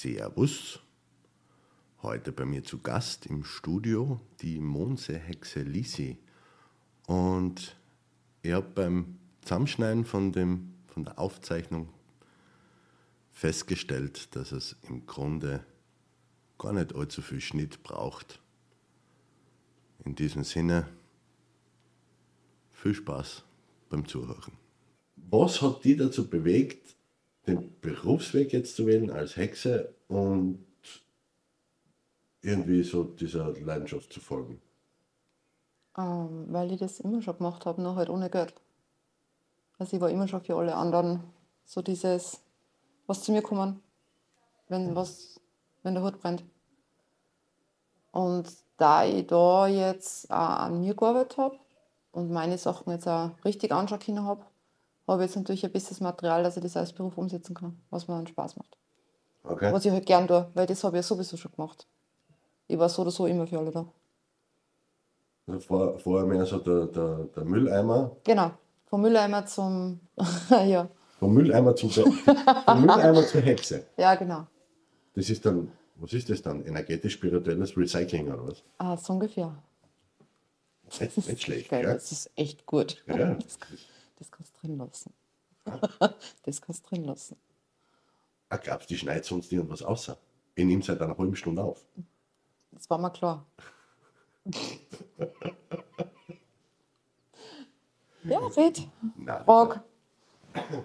Servus. Heute bei mir zu Gast im Studio die Monse-Hexe Lisi. Und ich habe beim Zusammenschneiden von, dem, von der Aufzeichnung festgestellt, dass es im Grunde gar nicht allzu viel Schnitt braucht. In diesem Sinne, viel Spaß beim Zuhören. Was hat die dazu bewegt, den Berufsweg jetzt zu wählen als Hexe und irgendwie so dieser Leidenschaft zu folgen? Ähm, weil ich das immer schon gemacht habe, nur halt ohne Geld. Also ich war immer schon für alle anderen so dieses, was zu mir kommen, wenn was, wenn der Hut brennt. Und da ich da jetzt auch an mir gearbeitet habe und meine Sachen jetzt auch richtig anschauen können habe, habe jetzt natürlich ein bisschen Material, dass ich das als Beruf umsetzen kann, was mir dann Spaß macht. Okay. Was ich halt gern tue, weil das habe ich ja sowieso schon gemacht. Ich war so oder so immer für alle da. Also vor, vorher mehr so der, der, der Mülleimer. Genau. Vom Mülleimer zum. ja. Vom Mülleimer zum vom Mülleimer zur Hexe. ja, genau. Das ist dann, was ist das dann? Energetisch-spirituelles Recycling oder was? Ah, so ungefähr. Nicht, nicht schlecht, Geil, ja? Das ist echt gut. Ja. Das, kann- das kannst du drin lassen. das kannst du drin lassen. Ah, glaubst du, die schneidet sonst irgendwas außer? Ich nehme seit einer halben Stunde auf. Das war mir klar. ja, red. Nein, Frag.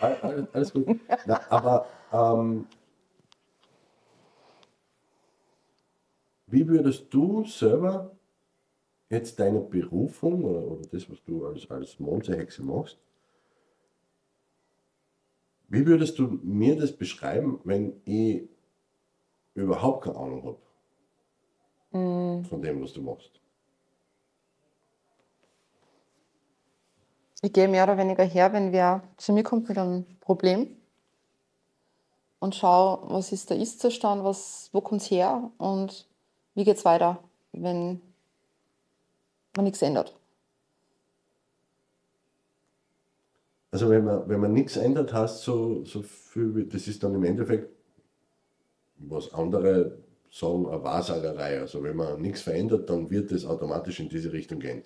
All- all- Alles gut. Na, aber ähm, wie würdest du selber jetzt deine Berufung oder, oder das, was du als, als Mondseehexe machst, wie würdest du mir das beschreiben, wenn ich überhaupt keine Ahnung habe von dem, was du machst? Ich gehe mehr oder weniger her, wenn wer zu mir kommt mit einem Problem und schaue, was ist der Ist-Zustand, was, wo kommt es her und wie geht es weiter, wenn man nichts ändert. Also wenn man, wenn man nichts ändert, heißt so, so viel, wie- das ist dann im Endeffekt, was andere sagen, eine Wahrsagerei. Also wenn man nichts verändert, dann wird es automatisch in diese Richtung gehen.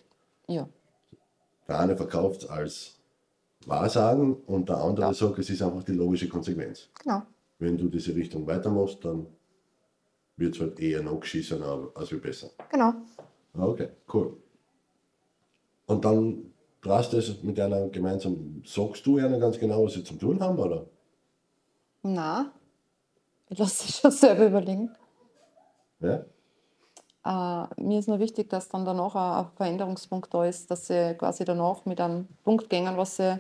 Ja, Der eine verkauft es als Wahrsagen und der andere Ja. sagt, es ist einfach die logische Konsequenz. genau. Wenn du diese Richtung weitermachst, dann wird es halt eher noch geschissen als wie besser. Genau. Ah, Okay, cool. Und dann drast es mit einer gemeinsam, sagst du ihnen ganz genau, was sie zum tun haben, oder? Na, ich lasse es schon selber überlegen. Ja? Äh, mir ist nur wichtig, dass dann danach ein ein Veränderungspunkt da ist, dass sie quasi danach mit einem Punkt gehen, was sie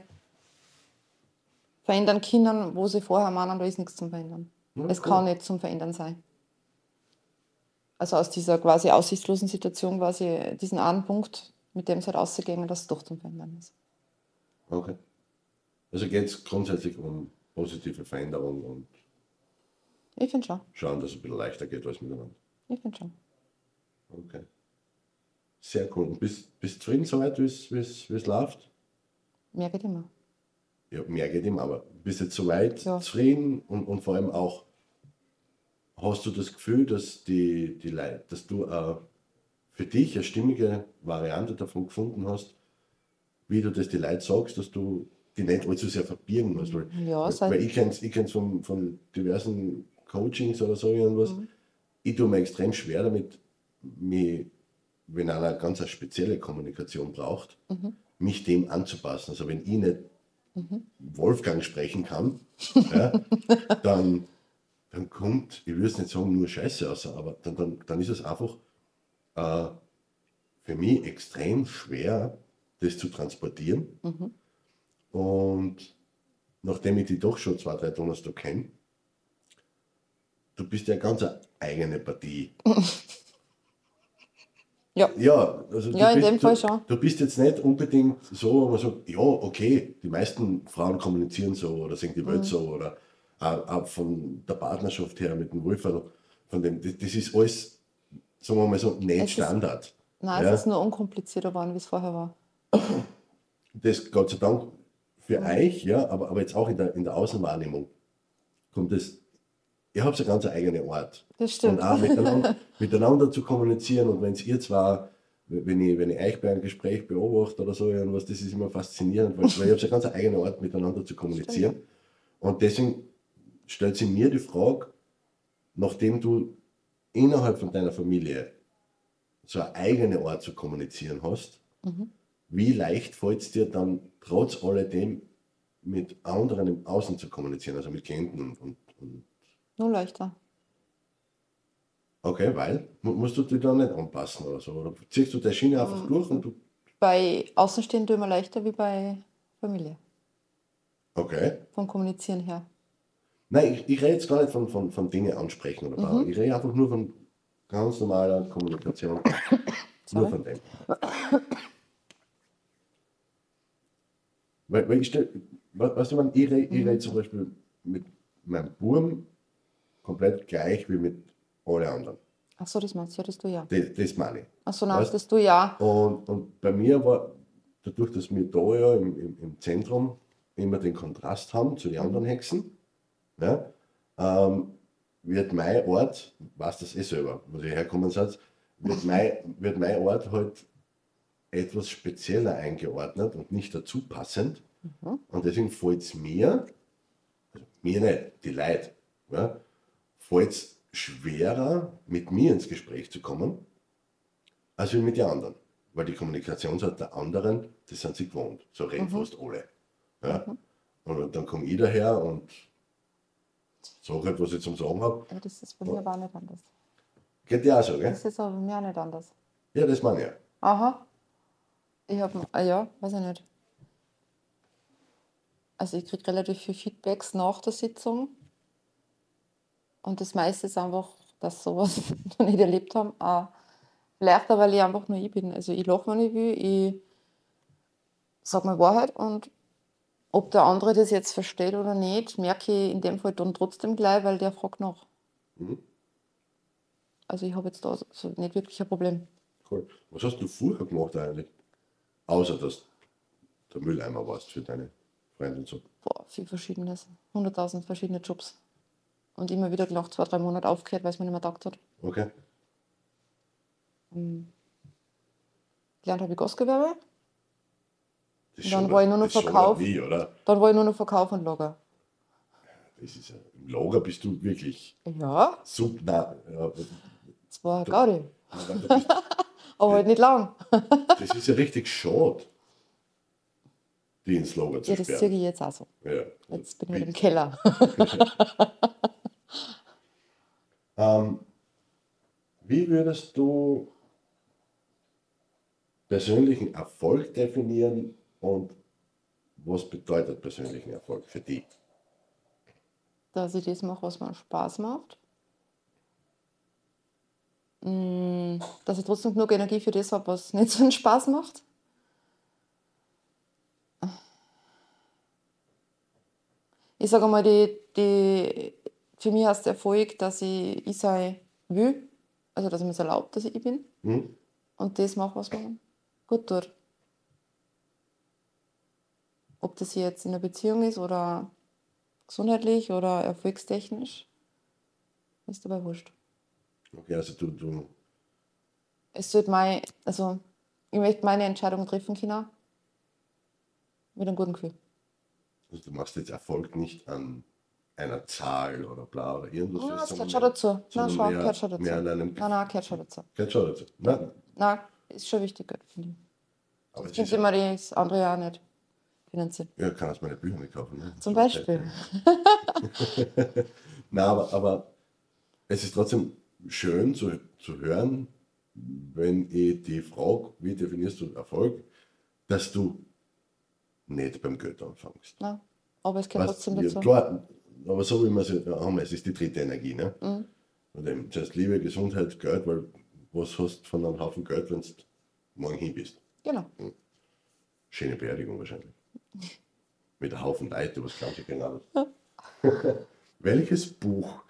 verändern können, wo sie vorher meinen, da ist nichts zum Verändern. Ja, es cool. kann nicht zum Verändern sein. Also aus dieser quasi aussichtslosen Situation quasi diesen einen Punkt, mit dem es halt ausgegangen, dass es doch zum Verändern ist. Okay. Also geht es grundsätzlich um positive Veränderung und Ich finde schon. schauen, dass es ein bisschen leichter geht als miteinander. Ich finde schon. Okay. Sehr cool. Und bist, bist du zufrieden soweit, wie es- läuft? Mehr geht immer. Ja, mehr geht immer, aber bist jetzt soweit Ja. zufrieden und, und vor allem auch, hast du das Gefühl, dass die, die Leute, dass du äh, für dich eine stimmige Variante davon gefunden hast, wie du das die Leute sagst, dass du die nicht allzu sehr verbiegen musst. Weil, Ja, weil, ich kenne es ich kenn's von, von diversen Coachings oder so irgendwas. Mhm. Ich tue mir extrem schwer damit, mich, wenn einer ganz eine spezielle Kommunikation braucht, Mhm. mich dem anzupassen. Also wenn ich nicht Wolfgang sprechen kann, ja, dann, dann kommt, ich würde es nicht sagen nur Scheiße aus, aber dann, dann, dann ist es einfach äh, für mich extrem schwer, das zu transportieren. Und nachdem ich die doch schon zwei, drei Donnerstag kenne, du bist ja ganz eine eigene Partie. Ja. Ja, also Ja, in bist, dem Fall du, schon. Du bist jetzt nicht unbedingt so, wo man sagt, ja, okay, die meisten Frauen kommunizieren so oder sehen die Welt Mhm. so oder auch, auch von der Partnerschaft her mit dem Wolfer, von dem, das, das ist alles, sagen wir mal so, nicht Es ist- Standard. Nein, Ja. es ist nur unkomplizierter geworden, wie es vorher war. Das Gott sei Dank für euch, ja, aber, aber jetzt auch in der, in der Außenwahrnehmung kommt es ihr habt eine ganz eigene Art. Das stimmt. Und auch miteinander, miteinander zu kommunizieren. Und wenn es ihr zwar, wenn ich, wenn ich euch bei einem Gespräch beobachte oder so, irgendwas, das ist immer faszinierend, weil, weil ihr habt eine ganz eigene Art, miteinander zu kommunizieren. Und deswegen stellt sie mir die Frage, nachdem du innerhalb von deiner Familie so eine eigene Art zu kommunizieren hast, wie leicht fällt es dir dann trotz alledem mit anderen im Außen zu kommunizieren, also mit Klienten und, und, Nur leichter. okay, weil mu- musst du dich da nicht anpassen oder so, oder ziehst du der Schiene einfach durch und du, Bei Außenstehenden immer leichter wie bei Familie. okay. Vom Kommunizieren her. Nein, ich, ich rede jetzt gar nicht von, von, von Dinge ansprechen oder Mhm. Ich rede einfach nur von ganz normaler Kommunikation. nur von dem. Weil, weil ich stell, we- weißt du, man, ich rede Mhm. ich red zum Beispiel mit meinem Burm komplett gleich wie mit allen anderen. Ach so, das meinst du, ja, das du ja. Das, das meine ich. Ach so, nein, Weißt- das du ja. Und, und bei mir war, dadurch, dass wir da ja im, im, im Zentrum immer den Kontrast haben zu den anderen Hexen, ja, ähm, wird mein Ort, weiß das eh selber, wo ich herkommen seid, wird mein, wird mein Ort halt etwas spezieller eingeordnet und nicht dazu passend. Und deswegen fällt es mir, also mir nicht, die Leute, ja, fällt es schwerer, mit mir ins Gespräch zu kommen, als mit den anderen. Weil die Kommunikationsart der anderen, das sind sie gewohnt. So reden fast alle. Ja? Und dann komme ich daher und sage halt, was ich zum Sagen habe. Aber das ist bei mir aber auch nicht anders. Geht ja auch so, gell? Das ist aber bei mir auch nicht anders. Ja, das meine ich. ja. Aha. Ich habe, ah ja, weiß ich nicht. Also ich kriege relativ viel Feedbacks nach der Sitzung. Und das meiste ist einfach, dass sowas noch nicht erlebt haben. Auch vielleicht auch, weil ich einfach nur ich bin. Also ich lache, wenn ich will, ich sage meine Wahrheit und ob der andere das jetzt versteht oder nicht, merke ich in dem Fall dann trotzdem gleich, weil der fragt nach. Mhm. Also ich habe jetzt da so nicht wirklich ein Problem. Cool. Was hast du vorher gemacht eigentlich? Außer dass der Mülleimer warst für deine Freunde und so. Boah, viel Verschiedenes. 100.000 verschiedene Jobs. Und immer wieder nach zwei, drei Monaten aufgehört, weil es mir nicht mehr taugt hat. Okay. Gelernt habe ich Gastgewerbe. Das Dann war ich nur noch das Verkauf. Oder? Dann war ich nur noch Verkauf und Lager. Das ist ja, Im Lager bist du wirklich Ja, sub. Nein, ja, das war Gaudi. aber da halt nicht lang. das ist ja richtig schade, die ins Lager zu Ja, das sperren. ziehe ich jetzt auch so. Ja. Jetzt bin ich wieder im Keller. Ähm, wie würdest du persönlichen Erfolg definieren und was bedeutet persönlichen Erfolg für dich? Dass ich das mache, was mir Spaß macht. Mm, Dass ich trotzdem genug Energie für das habe, was nicht so einen Spaß macht. Ich sage mal, die, die, für mich heißt Erfolg, dass ich ich sein will, also dass ich mir es erlaubt, dass ich ich bin Hm? und das mache, was mir gut tut. Ob das jetzt in einer Beziehung ist oder gesundheitlich oder erfolgstechnisch, ist dabei wurscht. Okay, also du, du Es sollte mein, also ich möchte meine Entscheidung treffen können mit einem guten Gefühl. Also du machst jetzt Erfolg nicht an einer Zahl oder bla oder irgendwas. Ja, das gehört schon dazu. Nein, mehr- gehört schon dazu. Mehr an einem Nein, nein, gehört schon dazu. Gehört schon dazu. Nein, Nein, ist schon wichtig, Geld verdienen. aber es nimmt ja, immer das andere ja auch nicht finanzieren. ja, kann aus meine Bücher nicht kaufen. Ne? Zum Beispiel. Nein, aber, aber es ist trotzdem schön zu, zu hören, wenn ich die frage, wie definierst du Erfolg, dass du nicht beim Geld anfängst. Nein, aber es gehört trotzdem ja, dazu. klar, aber so wie wir es ja haben, es ist die dritte Energie. Ne? Mhm. Und eben, zuerst Liebe, Gesundheit, Geld, weil was hast du von einem Haufen Geld, wenn du morgen hin bist? Genau. Schöne Beerdigung wahrscheinlich. Mit einem Haufen was glaubt ihr genau? Welches Buch,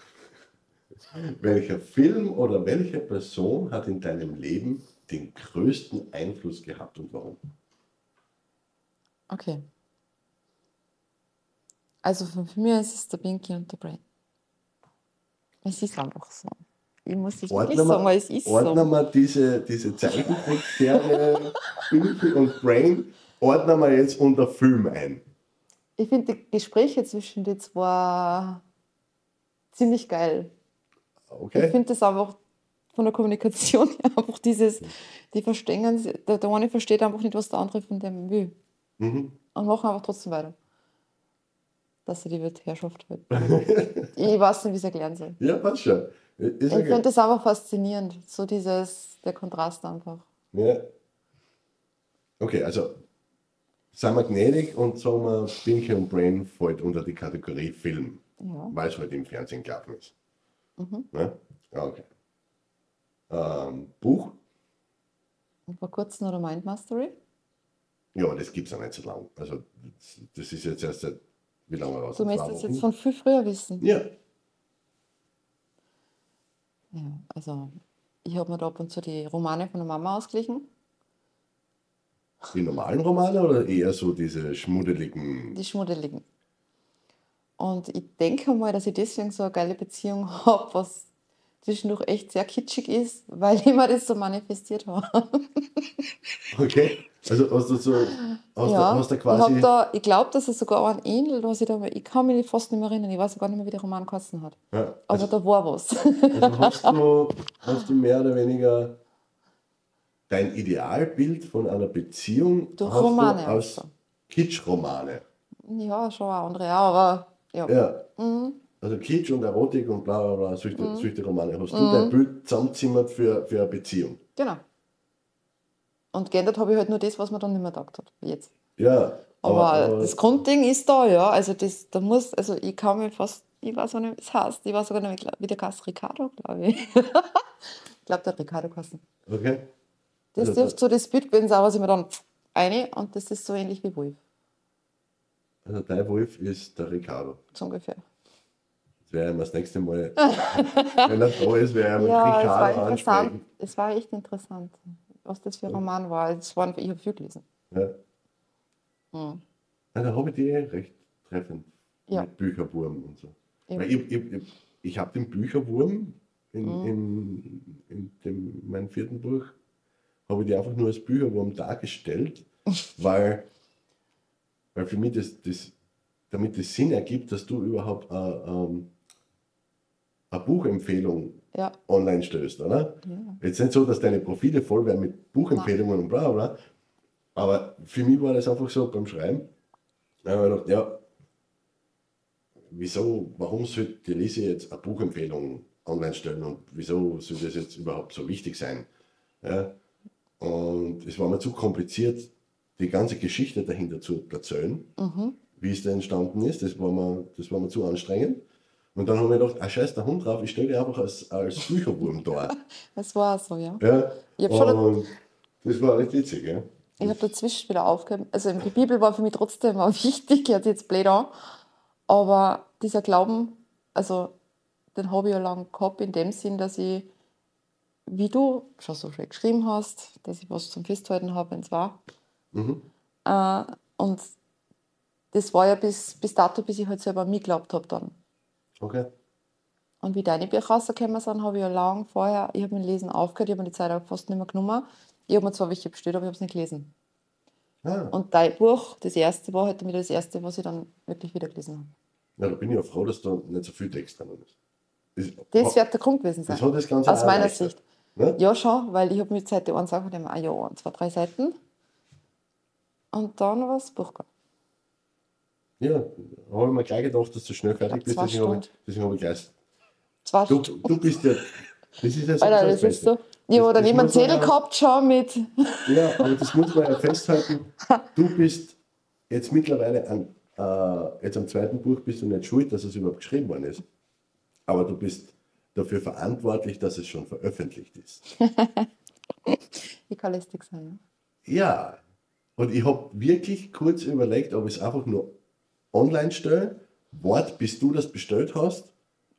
welcher Film oder welche Person hat in deinem Leben den größten Einfluss gehabt und warum? Okay. Also für mich ist es der Pinky und der Brain. Es ist einfach so. Ich muss das wirklich Ordnen sagen, wir, es ist ordnen so. wir diese, diese Zeichentrickserie Pinky und Brain, ordnen wir jetzt unter Film ein. Ich finde die Gespräche zwischen den zwei ziemlich geil. Ich Okay? finde das einfach von der Kommunikation her einfach dieses, die verstehen, der, der eine versteht einfach nicht, was der andere von dem will. Mhm. Und machen einfach trotzdem weiter. Dass er die Weltherrschaft hat. ich weiß nicht, wie es erklären soll. Ja, passt schon. Ist Ich ja finde das einfach faszinierend. So dieses, der Kontrast einfach. Ja. Okay, also sind wir gnädig und sagen wir, Pinky und Brain fällt unter die Kategorie Film, Ja. weil es halt im Fernsehen gelaufen ist. Mhm. Ne? Okay. Ähm, Buch? Und vor kurzem noch der Mind Mastery. Ja, das gibt es ja nicht so lange. Also, das, das ist jetzt erst seit, wie lange raus? Du möchtest das jetzt von viel früher wissen. Ja. Ja, also ich habe mir da ab und zu die Romane von der Mama ausgeglichen. Die normalen Romane oder eher so diese schmuddeligen? die schmuddeligen. Und ich denke mal, dass ich deswegen so eine geile Beziehung habe, was zwischendurch echt sehr kitschig ist, weil ich mir das so manifestiert habe. Okay. Also hast du so, hast, ja, du, hast du ich, quasi. hab da, ich glaube, dass es sogar einen ähnelt, was ich da, ich kann mich fast nicht mehr erinnern, ich weiß gar nicht mehr, wie der Roman geheißen hat. ja, Aber also, da war was. also hast, du, hast du mehr oder weniger dein Idealbild von einer Beziehung Durch hast Romane du aus also. Kitsch-Romane. ja, schon auch andere, aber ja. Ja. Mhm. Also Kitsch und Erotik und bla bla bla, solche, solche Romane. Hast du dein Bild zusammenzimmert für, für eine Beziehung? Genau. Und geändert habe ich halt nur das, was mir dann nicht mehr gedacht hat. Jetzt. Ja. Aber, das Grundding ist da, ja. Also das, da muss, also ich kann mir fast, ich weiß auch nicht, wie es heißt. Ich weiß sogar nicht, wie der heißt Ricardo, glaube ich. ich glaube, der hat Ricardo geheißen. Okay. Das dürfte so das Bild gewesen sein, was ich mir dann eine und das ist so ähnlich wie Wolf, Also dein Wolf ist der Ricardo. so ungefähr. Das wäre das nächste Mal, wenn er da ist, wäre er mit Ja, es war Ricardo interessant. ansprechen. Es war echt interessant, was das für ein Roman war. Es waren, ich habe viel gelesen. Ja. Ja, da habe ich die eh recht treffend. Ja. Mit Bücherwurm und so. Weil ich ich, ich, ich habe den Bücherwurm in, Mhm. in, in dem, meinem vierten Buch, habe ich die einfach nur als Bücherwurm dargestellt, weil, weil für mich das, das, damit es Sinn ergibt, dass du überhaupt eine, ähm, eine Buchempfehlung Ja, online stößt, oder? ja. Jetzt nicht so, dass deine Profile voll werden mit Buchempfehlungen und bla bla, aber für mich war das einfach so beim Schreiben. Da habe ich gedacht, ja, wieso, warum sollte die Lise jetzt eine Buchempfehlung online stellen und wieso soll das jetzt überhaupt so wichtig sein? Ja? Und es war mir zu kompliziert, die ganze Geschichte dahinter zu erzählen, Mhm. wie es da entstanden ist. Das war mir, das war mir zu anstrengend. Und dann habe ich gedacht, ah scheiß der Hund drauf, ich stelle dich einfach als, als Bücherwurm da. Es war so, ja. Ja, Ich und das war recht witzig, ja. Ich habe dazwischen wieder aufgehört. Also die Bibel war für mich trotzdem auch wichtig, hört jetzt blöd an. Aber dieser Glauben, also den habe ich ja lange gehabt, in dem Sinn, dass ich, wie du schon so schön geschrieben hast, dass ich was zum Festhalten habe, wenn es war. Mhm. Äh, und das war ja bis, bis dato, bis ich halt selber an mich geglaubt habe dann. Okay. Und wie deine Bücher rausgekommen sind, habe ich ja lange vorher, ich habe dem Lesen aufgehört, ich habe mir die Zeit auch fast nicht mehr genommen. Ich habe mir zwar welche bestellt, aber ich habe es nicht gelesen. Ah, Und dein Buch, das erste, war halt wieder das erste, was ich dann wirklich wieder gelesen habe. ja, da bin ich ja froh, dass da nicht so viel Text drin ist. Das, Das wird der Grund gewesen sein. das hat das Ganze Aus meiner Sicht. Ne? Ja, schon, weil ich habe mit Seite 1 auch gedacht, ah ja, ein, zwei, drei Seiten. Und dann war das Buch gegangen. Ja, habe ich mir gleich gedacht, dass du schnell fertig Ja, bist, deswegen habe ich, deswegen habe ich gleich. Zwei Du, Stunden. du bist ja. Das ist ja so Alter, das ist so. Das jemand muss man Zettel ja- gehabt schon mit. Ja, aber das muss man ja festhalten. Du bist jetzt mittlerweile an, äh, jetzt am zweiten Buch bist du nicht schuld, dass es überhaupt geschrieben worden ist. Aber du bist dafür verantwortlich, dass es schon veröffentlicht ist. Ich kann lästig sein. Ja, und ich habe wirklich kurz überlegt, ob ich es einfach nur online stelle, wart, bis du das bestellt hast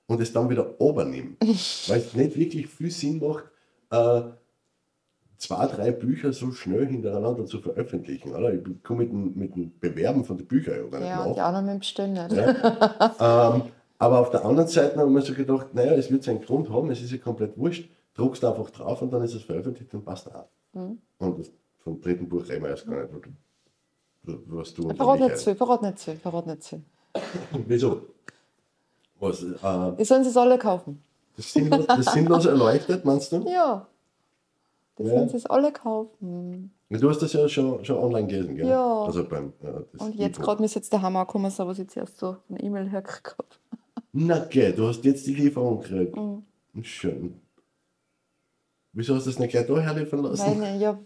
und es dann wieder obernimm. Weil es nicht wirklich viel Sinn macht, äh, zwei, drei Bücher so schnell hintereinander zu veröffentlichen. Oder? Ich komme mit, dem- mit dem Bewerben von den Büchern ja gar Ja, nicht und nach. anderen mit dem Bestellen nicht. Ja. ähm, Aber auf der anderen Seite haben wir so gedacht, naja, es wird seinen Grund haben, es ist ja komplett wurscht, druckst einfach drauf und dann ist es veröffentlicht und passt auch. Mhm. Und das, vom dritten Buch reden wir erst gar nicht, was du und Verrat nicht zu, verrat nicht zu, verrat nicht zu. Wieso? Was, äh, Die sollen es alle kaufen. das, Sinnlos, das Sinnlose erleuchtet, meinst du? Ja. Die Ja. sollen es alle kaufen. Du hast das ja schon, schon online gelesen, gell? Ja. Also beim, äh, das Und jetzt gerade mir ist jetzt der Hammer gekommen, so was ich zuerst so eine E-Mail hergekriegt habe. Na, gell, du hast jetzt die Lieferung gekriegt. Mhm. Schön. Wieso hast du das nicht gleich da herliefern lassen? Meine, ja,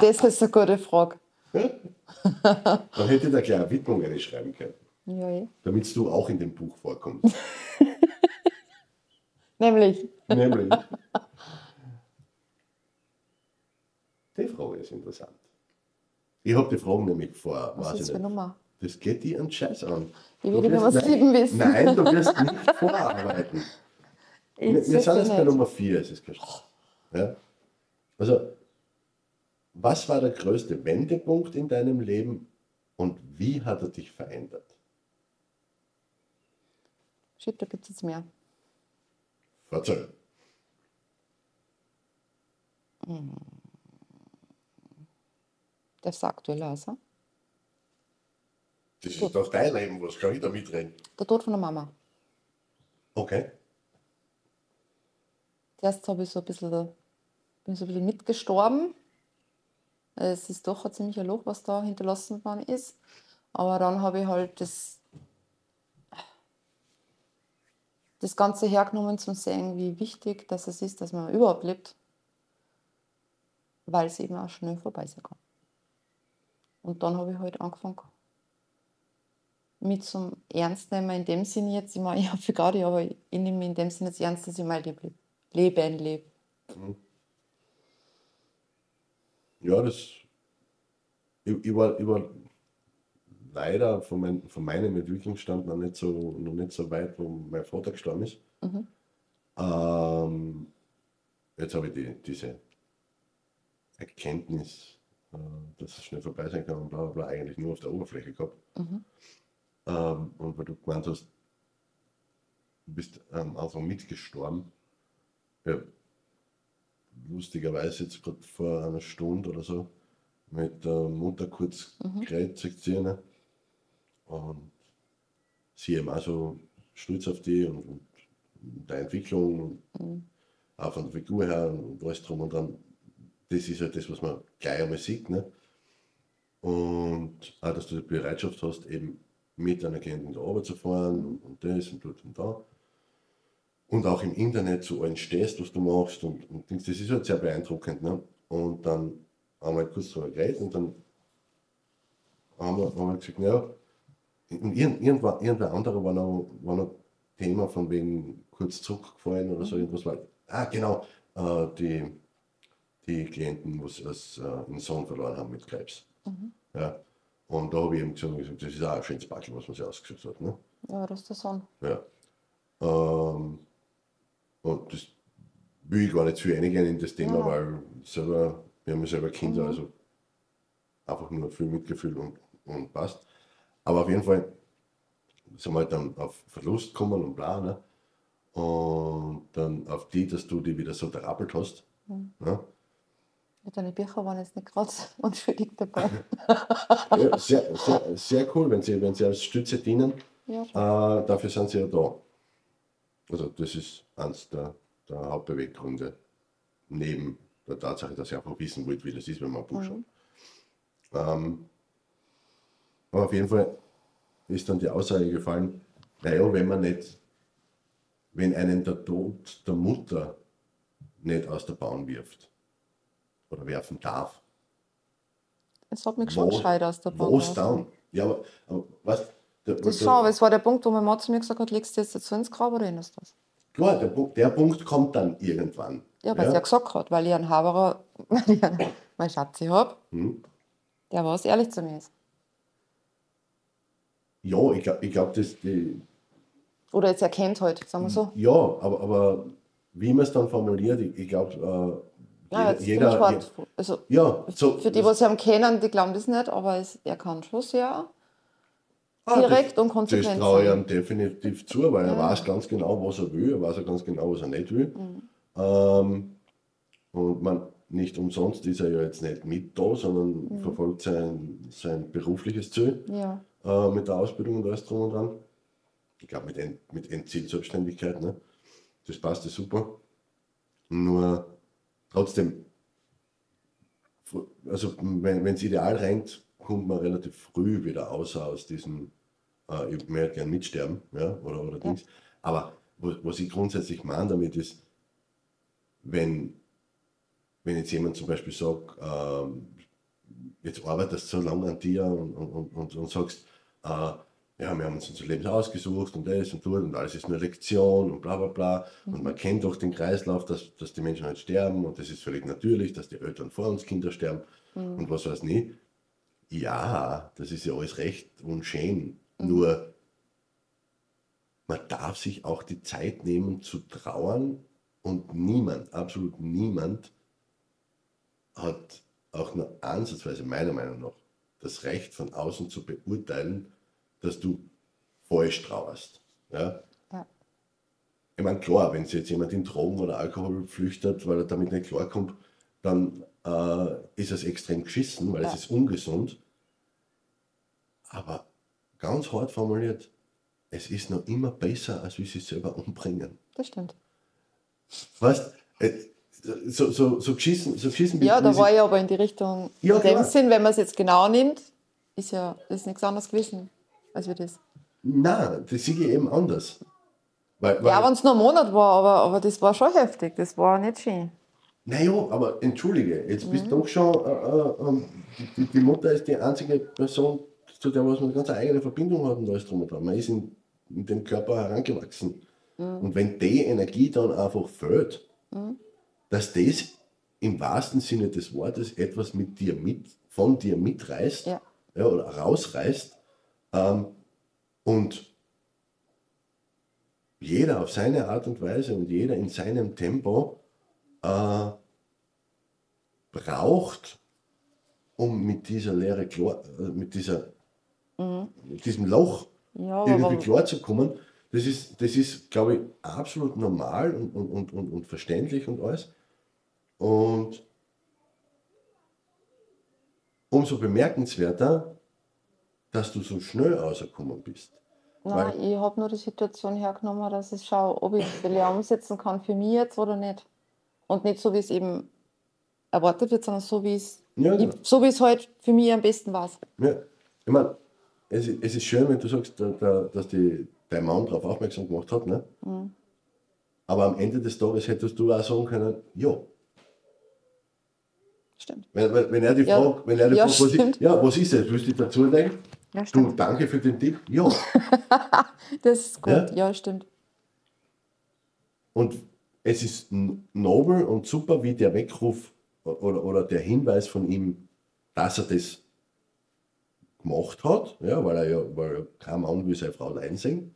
das ist eine gute Frage. Dann hätte ich da gleich eine Widmung schreiben können, Ja, eh. damit du auch in dem Buch vorkommst. Nämlich, Nämlich. Die Frage ist interessant. Ich habe die Fragen nämlich vor, was ist das für. Nummer? Das geht dir einen Scheiß an. Ich will wirst- was lieben wissen. Nein, du wirst nicht vorarbeiten. Wir, wir Ich sind jetzt bei. Nummer 4, es ist kein Stress. Ja? Also, was war der größte Wendepunkt in deinem Leben und wie hat er dich verändert? Shit, da gibt es jetzt mehr. Erzähl. Der sagt aktuell also. Das ist doch dein Leben, was kann ich da mitreden? Der Tod von der Mama. Okay. Zuerst habe ich so ein bisschen, bin so ein bisschen mitgestorben. Es ist doch ein ziemlicher Loch, was da hinterlassen worden ist. Aber dann habe ich halt das, das Ganze hergenommen zum sehen, wie wichtig dass es ist, dass man überhaupt lebt. Weil es eben auch schnell vorbei sein kann. Und dann habe ich halt angefangen, mit zum Ernst nehmen, in dem Sinne jetzt, ich meine, ich habe gerade, aber ich nehme in dem Sinne jetzt ernst, dass ich mein Leben Leben lebe. Ja, das. Ich, ich, war, ich war leider von, mein, von meinem Entwicklungsstand noch nicht, so, noch nicht so weit, wo mein Vater gestorben ist. Ähm, jetzt habe ich die, diese Erkenntnis, äh, dass es schnell vorbei sein kann und bla bla bla, eigentlich nur auf der Oberfläche gehabt. Ähm, und weil du gemeint hast, du bist am Anfang mitgestorben. Ja, lustigerweise jetzt gerade vor einer Stunde oder so mit der Mutter kurz geredet, sagt sie. Ne? Und sie eben auch so stolz auf die und, und deine Entwicklung, und auch von der Figur her und alles drum und dran. Das ist halt das, was man gleich einmal sieht. Ne? Und auch, dass du die Bereitschaft hast, eben mit einer Klientin zur Arbeit zu fahren und, und das und dort und da. Und auch im Internet zu allen stehst, was du machst und, und Dings. das ist halt sehr beeindruckend. Ne? Und dann haben wir halt kurz darüber geredet und dann haben wir, haben wir gesagt, naja, und irgend, irgendwer, anderer war noch, war noch Thema von wegen kurz zurückgefallen oder so irgendwas war. Ah, genau, äh, die, die Klienten, die es äh, einen Sohn verloren haben mit Krebs. Ja. Und da habe ich eben gesagt, gesagt, das ist auch ein schönes Backel, was man sich ausgesucht hat. Ne? Ja, das ist der Sohn. Ja. Ähm, und das will ich gar nicht zu viel reingehen in das Thema, Ja. weil selber, wir haben ja selber Kinder, also einfach nur viel Mitgefühl und, und passt. Aber auf jeden Fall sind wir halt dann auf Verlust gekommen und bla, ne? Und dann auf die, dass du die wieder so terappelt hast. Ne? Ja, deine Bücher waren jetzt nicht gerade unschuldig dabei. Ja, sehr, sehr, sehr cool, wenn sie, wenn sie als Stütze dienen. Ja. Äh, dafür sind sie ja da. Also das ist eines der, der Hauptbeweggründe, neben der Tatsache, dass ich einfach wissen wollte, wie das ist, wenn man ein Buch schreibt. Ähm, aber auf jeden Fall ist dann die Aussage gefallen, naja, wenn man nicht, wenn einen der Tod der Mutter nicht aus der Bahn wirft oder werfen darf, Es hat mich schon gescheit aus der was dann? Ja, aber, aber was? Der, Das schon, aber es war der Punkt, wo mein Mann zu mir gesagt hat, legst du jetzt dazu ins Grab oder das? Klar, der, Punkt- der Punkt kommt dann irgendwann. Ja, weil sie ja gesagt hat, weil ich einen Haberer, weil ich einen, mein Schatzi habe, Hm. der was ehrlich zu mir ist. Ja, ich glaube, ich glaub, dass die. Oder jetzt erkennt halt, sagen wir so. Ja, aber, aber wie man es dann formuliert, ich, ich glaube, äh, Ja, jetzt jeder. hart. Also, ja, so. für die, was ihn kennen, die glauben das nicht, aber es, er kann schon sehr. Ah, Direkt das, und konsequent Das traue ich ihm definitiv zu, weil er Ja. weiß ganz genau, was er will, er weiß auch ganz genau, was er nicht will. Mhm. Ähm, und man, nicht umsonst ist er ja jetzt nicht mit da, sondern Mhm. verfolgt sein, sein berufliches Ziel Ja, äh, mit der Ausbildung und alles drum und dran. Ich glaube, mit, End, mit Endziel Selbstständigkeit, ne? das passt ja super. Nur trotzdem, also wenn es ideal rennt, kommt man relativ früh wieder außer aus diesem, äh, ich möchte gern mitsterben, ja, oder, oder Dings. Aber was, was ich grundsätzlich meine damit ist, wenn, wenn jetzt jemand zum Beispiel sagt, ähm, jetzt arbeitest du so lange an dir und, und, und, und, und sagst, äh, ja, wir haben uns unser Leben ausgesucht und das und dort und alles ist nur Lektion und bla bla bla. Und man kennt doch den Kreislauf, dass, dass die Menschen halt sterben und das ist völlig natürlich, dass die Eltern vor uns Kinder sterben und was weiß nicht. Ja, das ist ja alles recht und schön. Nur man darf sich auch die Zeit nehmen zu trauern und niemand, absolut niemand hat auch nur ansatzweise meiner Meinung nach das Recht von außen zu beurteilen, dass du falsch trauerst. Ja? ja, Ich meine, klar, wenn sich jetzt jemand in Drogen oder Alkohol flüchtet, weil er damit nicht klarkommt, dann äh, ist es extrem geschissen, weil Ja. es ist ungesund. Aber ganz hart formuliert, es ist noch immer besser, als wie sie selber umbringen. das stimmt. Weißt äh, so, so, so geschissen, so geschissen Ja, da war ich aber in die Richtung. Ja, in dem klar. Sinn, wenn man es jetzt genau nimmt, ist ja ist nichts anderes gewesen, als wir das. Nein, das sehe ich eben anders. Weil, weil, Ja, wenn es nur ein Monat war, aber, aber das war schon heftig. Das war nicht schön. Naja, aber entschuldige, jetzt bist Mhm. du doch schon, äh, äh, ähm, die, die Mutter ist die einzige Person, zu der was man eine ganz eigene Verbindung hat und alles drum und dran. Man ist in, in dem Körper herangewachsen. Mhm. Und wenn die Energie dann einfach fehlt, dass das im wahrsten Sinne des Wortes etwas mit dir mit, von dir mitreißt Ja. ja, oder rausreißt ähm, und jeder auf seine Art und Weise und jeder in seinem Tempo äh, braucht, um mit dieser klar, äh, mit dieser mit diesem Loch Ja, irgendwie klar zu kommen, das ist, das ist glaube ich, absolut normal und, und, und, und, und verständlich und alles. Und umso bemerkenswerter, dass du so schnell rausgekommen bist. nein, ich habe nur die Situation hergenommen, dass ich schaue, ob ich es will umsetzen kann für mich jetzt oder nicht. Und nicht so, wie es eben erwartet wird, sondern so, wie es, Ja, ich, genau. so wie es halt für mich am besten war. Ja, ich meine, es, ist- es ist schön, wenn du sagst, da, da, dass die, dein Mann darauf aufmerksam gemacht hat. Ne? Aber am Ende des Tages hättest du auch sagen können, ja. Stimmt. Wenn, wenn, wenn er die Ja. Frage, wenn er die Ja, Frage, was ist, ja, was ist das? Willst du dich dazulegen? Ja, Du, danke für den Tipp. Ja. Das ist gut. Ja? Ja, stimmt. Und es ist nobel und super, wie der Weckruf oder, oder der Hinweis von ihm, dass er das gemacht hat, ja, weil er ja, weil er kein Mann will seine Frau leiden sehen.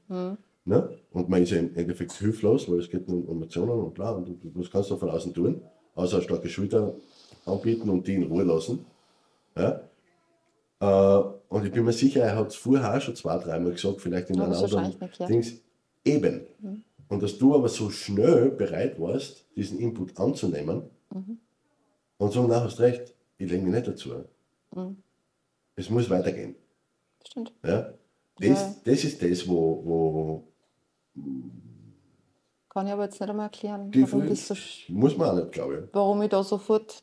Ne? Und man ist ja im Endeffekt hilflos, weil es geht um Emotionen und bla. Und was kannst du von außen tun? Außer starke Schulter anbieten und die in Ruhe lassen. Ja? Äh, und ich bin mir sicher, er hat es vorher schon zwei, dreimal gesagt, vielleicht in einem das anderen wahrscheinlich nicht, ja. Dings. Eben. Und dass du aber so schnell bereit warst, diesen Input anzunehmen Mhm. und so, na, hast recht, ich lege mich nicht dazu. Mhm. Es muss weitergehen. Stimmt. Ja? Das, Ja. das ist das, wo, wo Kann ich aber jetzt nicht einmal erklären, warum, das so, muss man auch nicht, glaube ich. warum ich da sofort,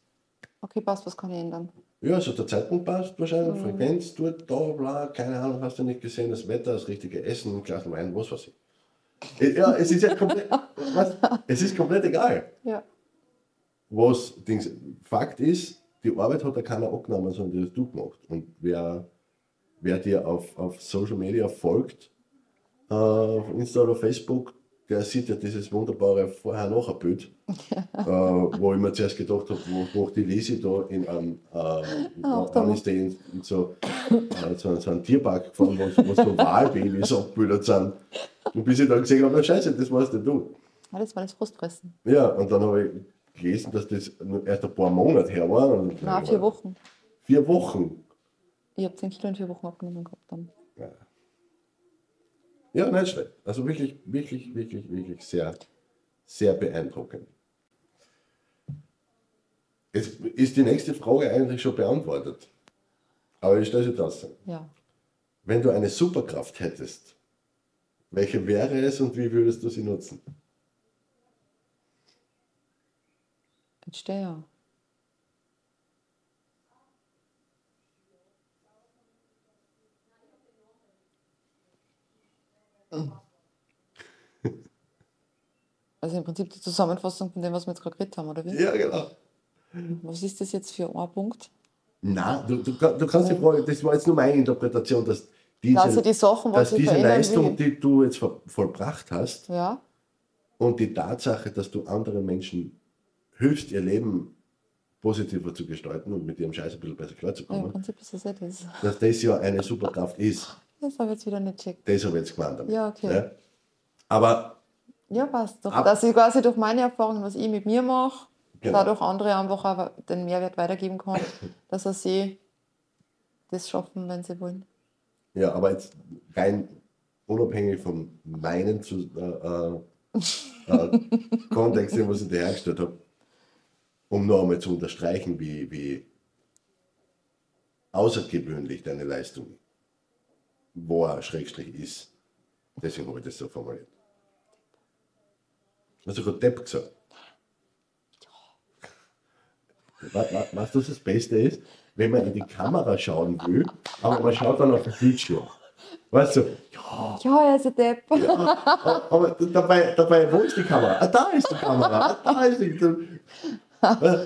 okay, passt, was kann ich ändern? Ja, also der Zeitpunkt passt wahrscheinlich, Mhm. Frequenz, dort, da, bla, keine Ahnung, hast du nicht gesehen, das Wetter, das richtige Essen, ein Glas Wein, was weiß ich. Äh, Ja, es ist ja komplett, was, es ist komplett egal. Ja. Was Dings, Fakt ist, die Arbeit hat ja keiner abgenommen, sondern die hast du gemacht. Und wer, wer dir auf, auf Social Media folgt, äh, auf Insta oder Facebook, der sieht ja dieses wunderbare Vorher-Nachher-Bild, äh, wo ich mir zuerst gedacht habe, wo, wo die Lisi da in einem äh, ist die in, in so, äh, so, so einen Tierpark gefahren, wo, wo so Wahlbabys abgebildet sind. Und bis ich dann gesehen habe, na scheiße, das warst nicht du. Ja, das war das Frustfressen. Ja, und dann habe ich gelesen, dass das erst ein paar Monate her war. Und Na, vier Wochen. Vier Wochen. Ich habe 10 Kilo in vier Wochen abgenommen gehabt dann. Ja. Ja, nicht schlecht. Also wirklich, wirklich, wirklich, wirklich sehr, sehr beeindruckend. Jetzt ist die nächste Frage eigentlich schon beantwortet. Aber ich stelle sie trotzdem. Ja. Wenn du eine Superkraft hättest, welche wäre es und wie würdest du sie nutzen? Jetzt steh ja. Also im Prinzip die Zusammenfassung von dem, was wir jetzt gerade geredet haben, oder wie? Ja, genau. Was ist das jetzt für ein Punkt? Nein, du, du, du kannst die Frage, das war jetzt nur meine Interpretation, dass diese, Also die Sachen, dass diese Leistung, will. die du jetzt voll- vollbracht hast, Ja, und die Tatsache, dass du anderen Menschen hilfst, ihr Leben positiver zu gestalten und mit ihrem Scheiß ein bisschen besser ja klarzukommen, das eh das. dass das ja eine Superkraft ist. Das habe ich jetzt wieder nicht checkt. Das habe ich jetzt gemeint. damit, Ja, okay. Aber Ja, passt. Doch, dass ich quasi durch meine Erfahrungen, was ich mit mir mache, Genau. dadurch andere einfach auch den Mehrwert weitergeben kann, dass er sie das schaffen, wenn sie wollen. Ja, aber jetzt rein unabhängig von meinen zu, äh, äh, äh, Kontext, den was ich dir hergestellt habe, um noch einmal zu unterstreichen, wie, wie außergewöhnlich deine Leistung war, Schrägstrich ist. Deswegen habe ich das so formuliert. Hast du gerade Depp gesagt? We- we- Weißt du, was das Beste ist? Wenn man in die Kamera schauen will, aber man schaut dann auf den Bildschirm. Weißt du, ja, Ja, er ist ein Depp. aber dabei, dabei, wo ist die Kamera? Ah, da ist die Kamera. Ah, da ist die.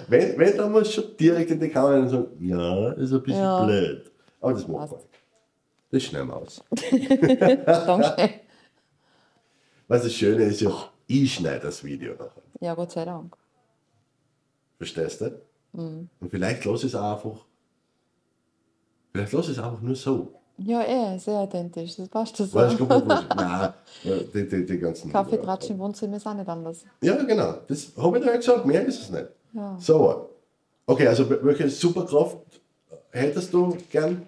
Wenn, wenn, dann muss schon direkt in die Kamera und sagen, ja, ist ein bisschen Ja. blöd. Aber das macht man. Das schneiden wir aus. Danke. Was das Schöne ist ich schneide das Video nachher. Ja, Gott sei Dank. Verstehst du? Mhm. Und vielleicht es auch einfach. Vielleicht lass es einfach nur so. Ja, eh, sehr authentisch. Das passt so. Nicht wurscht. Nein, die, die, die ganzen. Kaffeetratsch im Wohnzimmer ist auch nicht anders. Ja, genau. Das habe ich dir gesagt. Mehr ist es nicht. Ja. So. Okay, also welche Superkraft hättest du gern?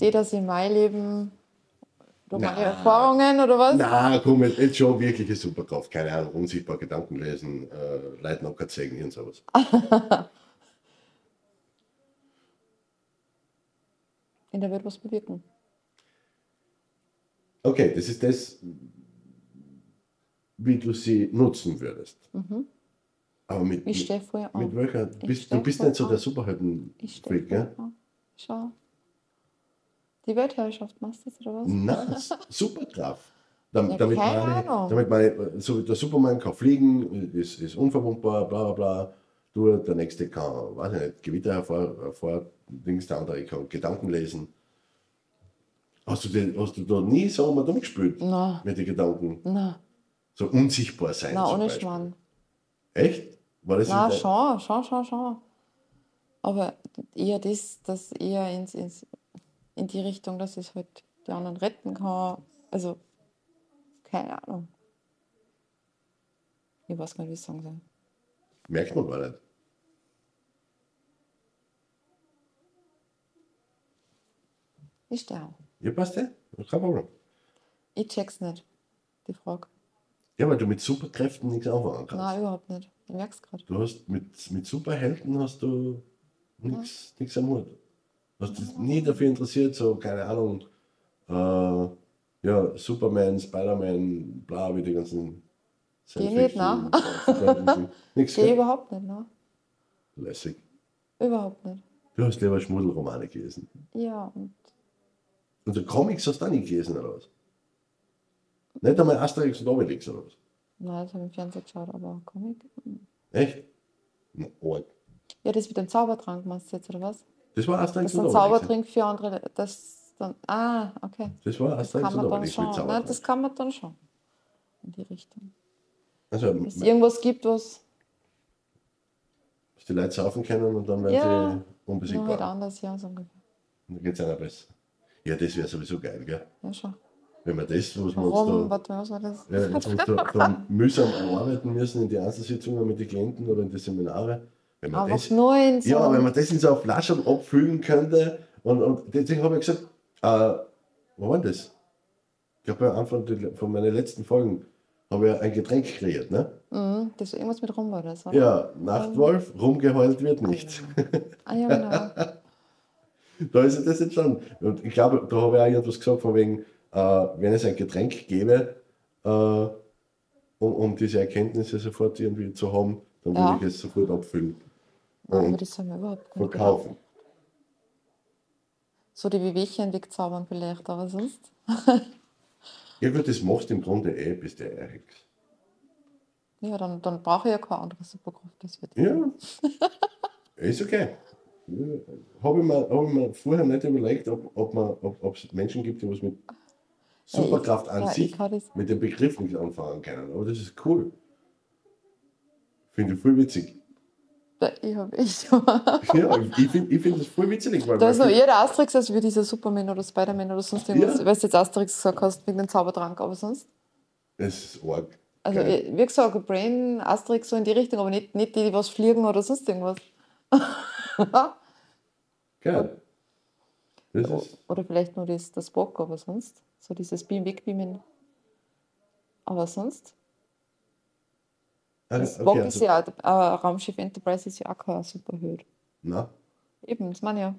Die, dass ich mein Leben durch meine. Erfahrungen oder was? Na, komm, jetzt, jetzt schon wirkliche Superkraft. Keine Ahnung, unsichtbar Gedanken lesen, äh, Leuten noch zeigen und sowas. In der Welt was bewirken. Okay, das ist das, wie du sie nutzen würdest. Aber mit, Mhm. Ich stehe voll mit, mit welcher? Bist, du bist nicht so der Superhelden-Freak, gell? Schau. Die Weltherrschaft machst du das oder was? Nein, Superkraft. Dam- Ja, damit, meine, damit meine, so der Superman kann fliegen, ist, ist unverwundbar, bla bla bla. Du, der nächste kann, weiß ich nicht, Gewitter hervor, hervor Dings, der andere kann Gedanken lesen. Hast du, den, hast du da nie so mal umgespielt Na, mit den Gedanken? na, So unsichtbar sein. na, zum ohne Beispiel. Schmarrn. Echt? War das Na, in der- schon, schon, schon, schon. Aber eher das, dass eher ins, ins, in die Richtung, dass ich halt die anderen retten kann. Also, keine Ahnung. Ich weiß gar nicht, wie ich es sagen soll. Merkt man gar nicht. Ich stehe. Ja, passt ja. Kein Problem. Ich check's nicht, die Frage. Ja, weil du mit Superkräften nichts anfangen kannst. Nein, überhaupt nicht. Ich merk's gerade. Du hast mit, mit Superhelden hast du nichts nichts am Hut. Hast dich nie dafür interessiert, so, keine Ahnung, äh, ja, Superman, Spider-Man, bla, wie die ganzen Geh nicht, ne? Nichts, gell? überhaupt nicht, ne? Lässig. Überhaupt nicht. Du hast lieber Schmuddelromane gelesen. Ja, und Und die Comics hast du auch nicht gelesen, oder was? Nicht einmal Asterix und Obelix, oder was? nein, das habe ich im Fernsehen geschaut, aber Comic. mm. Echt? Na. Ja, das mit dem Zaubertrank meinst du jetzt, oder was? Das war Das Asterix ist und ein. Zaubertrink für andere. Das dann. Ah, okay. Das war Das Asterix kann und man dann Obelix schon. mit Nein, das kann man dann schon. In die Richtung. Also, Dass es irgendwas gibt, was die Leute saufen können und dann werden Ja. sie nur halt unbesiegbar. anders, ja, so ungefähr. Dann geht es einer besser. Ja, das wäre sowieso geil, gell? Ja, schon. Wenn wir das, was wir Warum? uns da, Warte was war das? ja, jetzt uns da, da mühsam arbeiten müssen in die Einzelsitzungen mit den Klienten oder in die Seminare, wenn man Einfach das, nur in so. ja, wenn man das in so eine Flasche abfüllen könnte und, und deswegen habe ich gesagt, Äh, wo war das? Ich glaube, am Anfang von meinen letzten Folgen habe ich ein Getränk kreiert, ne? Mhm, das ist irgendwas mit rum war das, oder? Ja, Nachtwolf, rumgeheult wird nicht. Ah ja, genau. Da ist das schon. Und ich glaube, da habe ich auch irgendwas gesagt, von wegen, äh, wenn es ein Getränk gäbe, äh, um, um diese Erkenntnisse sofort irgendwie zu haben, dann Ja. würde ich es sofort abfüllen Nein, aber und das haben wir überhaupt nicht gedacht. verkaufen. So die Wehwehchen wegzaubern vielleicht, aber sonst. Ja gut, das machst du im Grunde eh, bist der Eierhex. Ja, dann, dann brauche ich ja keine andere Superkraft. Das wird Ja, ist okay. Habe ich, mir- hab ich mir vorher nicht überlegt, ob, ob, man, ob, ob es Menschen gibt, die was mit Superkraft an ja, ich sich kann das- mit dem Begriff nicht anfangen können. Aber das ist cool. Finde ich voll witzig. Ich habe echt. Ja, ich, finde ich find das voll witzig. Weil Da ist noch eher der Asterix als wie dieser Superman oder Spider-Man oder sonst irgendwas. Ja. Weil du jetzt Asterix gesagt hast, wegen dem Zaubertrank, aber sonst. Das ist arg. Also, Geil. wie gesagt, Brain, Asterix so in die Richtung, aber nicht, nicht die, die was fliegen oder sonst irgendwas. Geil. Das ist, Oder vielleicht nur das, das Bock, aber sonst. So dieses Beam, Wegbeamen. Aber sonst. Das okay, Bock ist also, ja, äh, Raumschiff Enterprise ist ja auch keine super Höhe. na, Eben, das meine ich ja.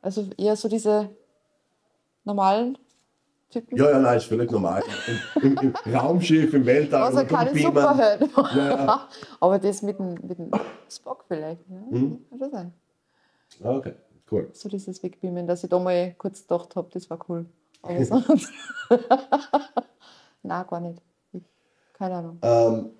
Also eher so diese normalen Typen. ja, ja, nein, ist völlig normal. Im, im, im Raumschiff, im Weltall, Also keine Beamern. Superhelden. Ja. Aber das mit dem, mit dem Spock vielleicht. Ja? Mhm. Kann schon sein. Ah, Okay, cool. So dieses Wegbeamen, dass ich da mal kurz gedacht habe, das war cool. Aber sonst. Nein, gar nicht. Ich, keine Ahnung. Ähm,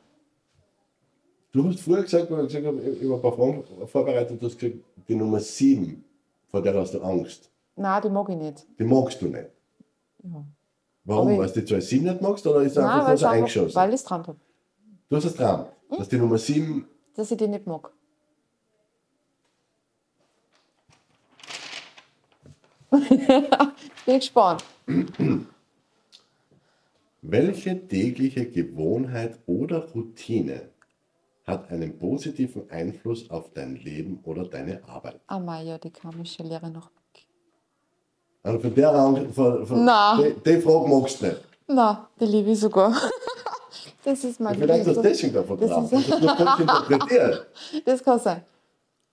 du hast früher gesagt, weil ich gesagt habe, ich habe ein paar Fragen vorbereitet, du hast gesagt, die Nummer 7, vor der hast du Angst. Nein, die mag ich nicht. Die magst du nicht. Ja. Warum? Ich- Weil du die Zahl 7 nicht magst oder ist Nein, einfach nur so eingeschossen? weil ich es dran habe. Du hast es dran, dass die Nummer 7 Dass ich die nicht mag. Bin gespannt. Welche tägliche Gewohnheit oder Routine hat einen positiven Einfluss auf dein Leben oder deine Arbeit? Ah, Maja, die karmische Lehre noch. Also von der Angst, von, von, Nein. Die, die Frage magst du nicht. Na, die liebe ich sogar. Das ist mein Vielleicht hast du deswegen davon Das drauf. ist- Das ist nur falsch interpretiert. Das kann sein.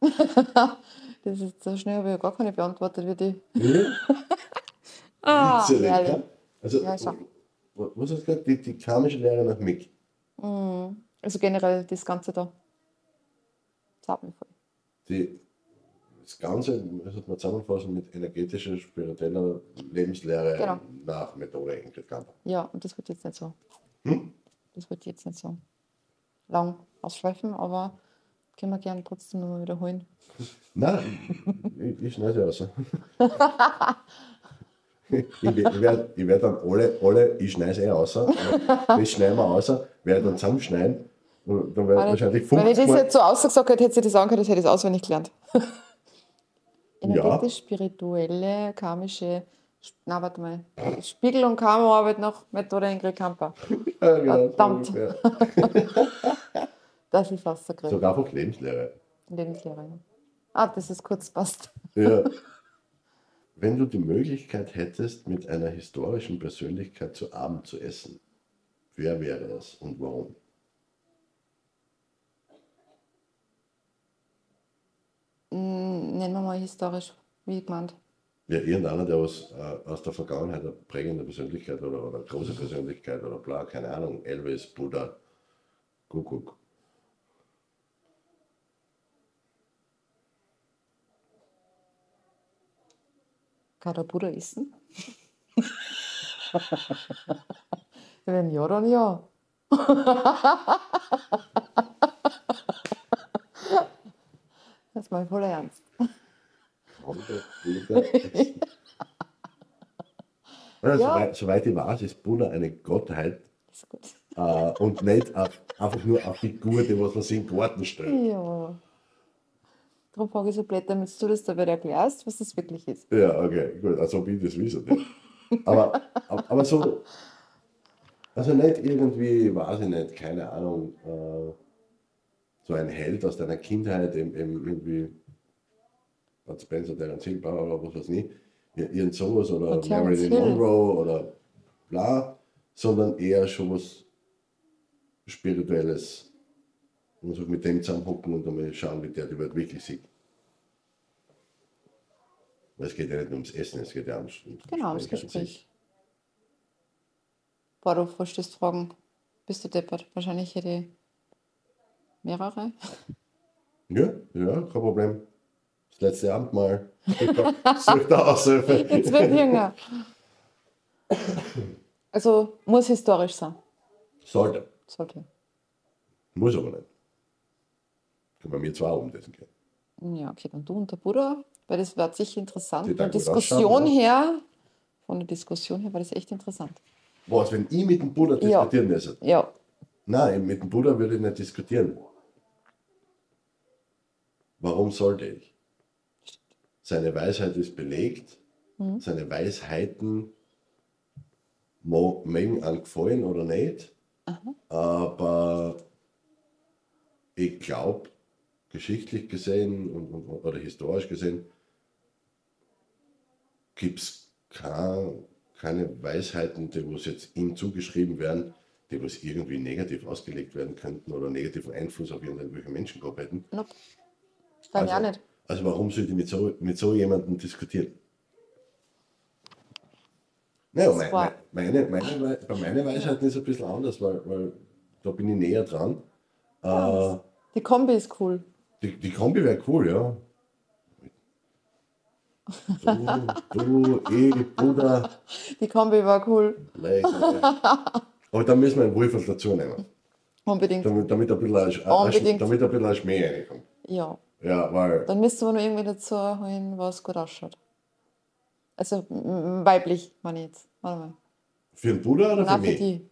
Das ist so schnell, habe ich ja gar keine beantwortet wie die. Ja. Ah, ja? Also, Ja, was hast du gesagt? Die, die karmische Lehre nach Mick. Also generell das Ganze da. Das hat mich voll. Die, das Ganze hat man zusammenfassen mit energetischer, spiritueller Lebenslehre Genau. nach Methode Ingrid Kamper. Ja, und das wird jetzt nicht so. Hm? Das wird jetzt nicht so lang ausschweifen, aber können wir gerne trotzdem nochmal wiederholen. Nein, ich, ich schneide aus. ich werde ich werd dann alle, alle, ich schneide es eh aus. aber Das schneiden wir aus, werde dann zusammenschneiden. Dann ich wahrscheinlich Wenn ich 50 das Mal. jetzt so ausgesagt hätte, hätte sie das angehört, das hätte ich es auswendig gelernt. Ja. Energetisch, spirituelle, karmische, na warte mal, Spiegel- und Karmaarbeit nach Methode Ingrid Kamper. Ja, genau, Verdammt. Das ist so Sogar einfach Lebenslehre. Lebenslehre. ja. Ah, das ist kurz passt. Ja. Wenn du die Möglichkeit hättest, mit einer historischen Persönlichkeit zu Abend zu essen, wer wäre es und warum? Nennen wir mal historisch, wie gemeint. Ja, irgendeiner, der was äh, aus der Vergangenheit eine prägende Persönlichkeit oder, oder große Persönlichkeit oder bla, keine Ahnung, Elvis, Buddha, Kuckuck. Kann der Bruder essen? Wenn ja, dann ja. Das ist mal voll ernst. Essen? Ja. Soweit, soweit ich weiß, ist Buddha eine Gottheit äh, und nicht auf, einfach nur eine Figur, die was man sich in den Garten stellt. Ja. Darum frage ich so blöd, damit du das da wieder erklärst, was das wirklich ist. Ja, okay, gut, als ob ich das nicht. Aber, aber, aber so, also nicht irgendwie, weiß ich nicht, keine Ahnung, äh, so ein Held aus deiner Kindheit, eben, eben irgendwie Bud Spencer, Terence Hill, bla, bla, bla, was weiß ich, ir- irgend sowas oder Marilyn. Monroe oder bla, sondern eher schon was Spirituelles. Und so mit dem zusammenhocken und einmal schauen, wie der die Welt wirklich sieht. Weil es geht ja nicht nur ums Essen, es geht ja ums, ums Genau, ums sich. Gespräch. Boah, du verstehst Fragen. Bist du deppert? Wahrscheinlich hätte ich mehrere. Ja, ja, kein Problem. Das letzte Abendmahl. Such da Aushilfe. Jetzt wird jünger. Also muss historisch sein. Sollte. Sollte. Muss aber nicht. Kann man mir zwar umsetzen können. Ja, okay, dann du und der Bruder, weil das war sicher interessant. Von der Diskussion ausschauen, her, von der Diskussion her war das echt interessant. Was, wenn ich mit dem Bruder Ja. diskutieren müsste? Ja, Nein, mit dem Bruder würde ich nicht diskutieren. Warum sollte ich? Seine Weisheit ist belegt. Seine Weisheiten mögen einem gefallen oder nicht. Aber ich glaube, geschichtlich gesehen und, und, oder historisch gesehen, gibt es kein, keine Weisheiten, die was jetzt ihm zugeschrieben werden, die was irgendwie negativ ausgelegt werden könnten oder negativen Einfluss auf irgendwelche Menschen gehabt hätten. nope. Dann ja nicht. also warum sollte ich mit so, mit so jemandem diskutieren? Naja, mein, meine, meine, meine, bei meinen Weisheiten ist es ein bisschen anders, weil, weil da bin ich näher dran. Äh, Die Kombi ist cool. die, die Kombi wäre cool, ja. Du, du, ich, Bruder, Die Kombi war cool. Leck. Aber dann müssen wir einen Wolfer dazu nehmen. Unbedingt. Damit, damit, ein bisschen, ein- ein- Unbedingt. damit ein bisschen ein Schmäh reinkommt. Ja. Ja, weil Dann müsste man nur irgendwie dazu holen, was gut ausschaut. Also weiblich, meine ich jetzt. Warte mal. für einen Bruder oder für Na, für mich? die.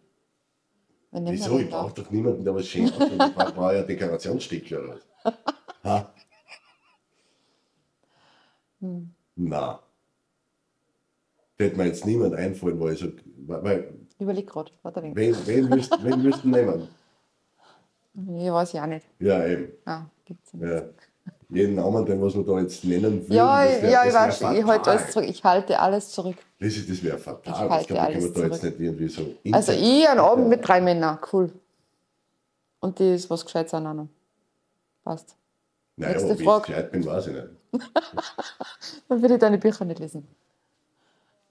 Nehmen wir Wieso? Ich brauche doch niemanden, der was schön aussieht. Ich brauche ja Dekorationsstücke oder was. Ha? Hm. Na. Da hätte mir jetzt niemand einfallen, wo ich so. Weil, weil überleg gerade. Warte ein wenig. wen, wen, müsst, wen müssten nehmen? Ich weiß ja auch nicht. Ja, eben. Ah, gibt's nicht. Ja. Jeden Namen, den was wir da jetzt nennen würden. Ja, das wär- ja, ich das weiß, ich halte alles zurück. Ich halte alles zurück. Lisi, das wäre fatal. Ich Ich halte ich kann alles man da jetzt zurück. nicht irgendwie so. Also ich einen Abend mit drei Männern, cool. Und die ist was Gescheites an noch. Passt. Naja, nächste ob ich Frage. gescheit bin, weiß ich nicht. Dann würde ich deine Bücher nicht lesen.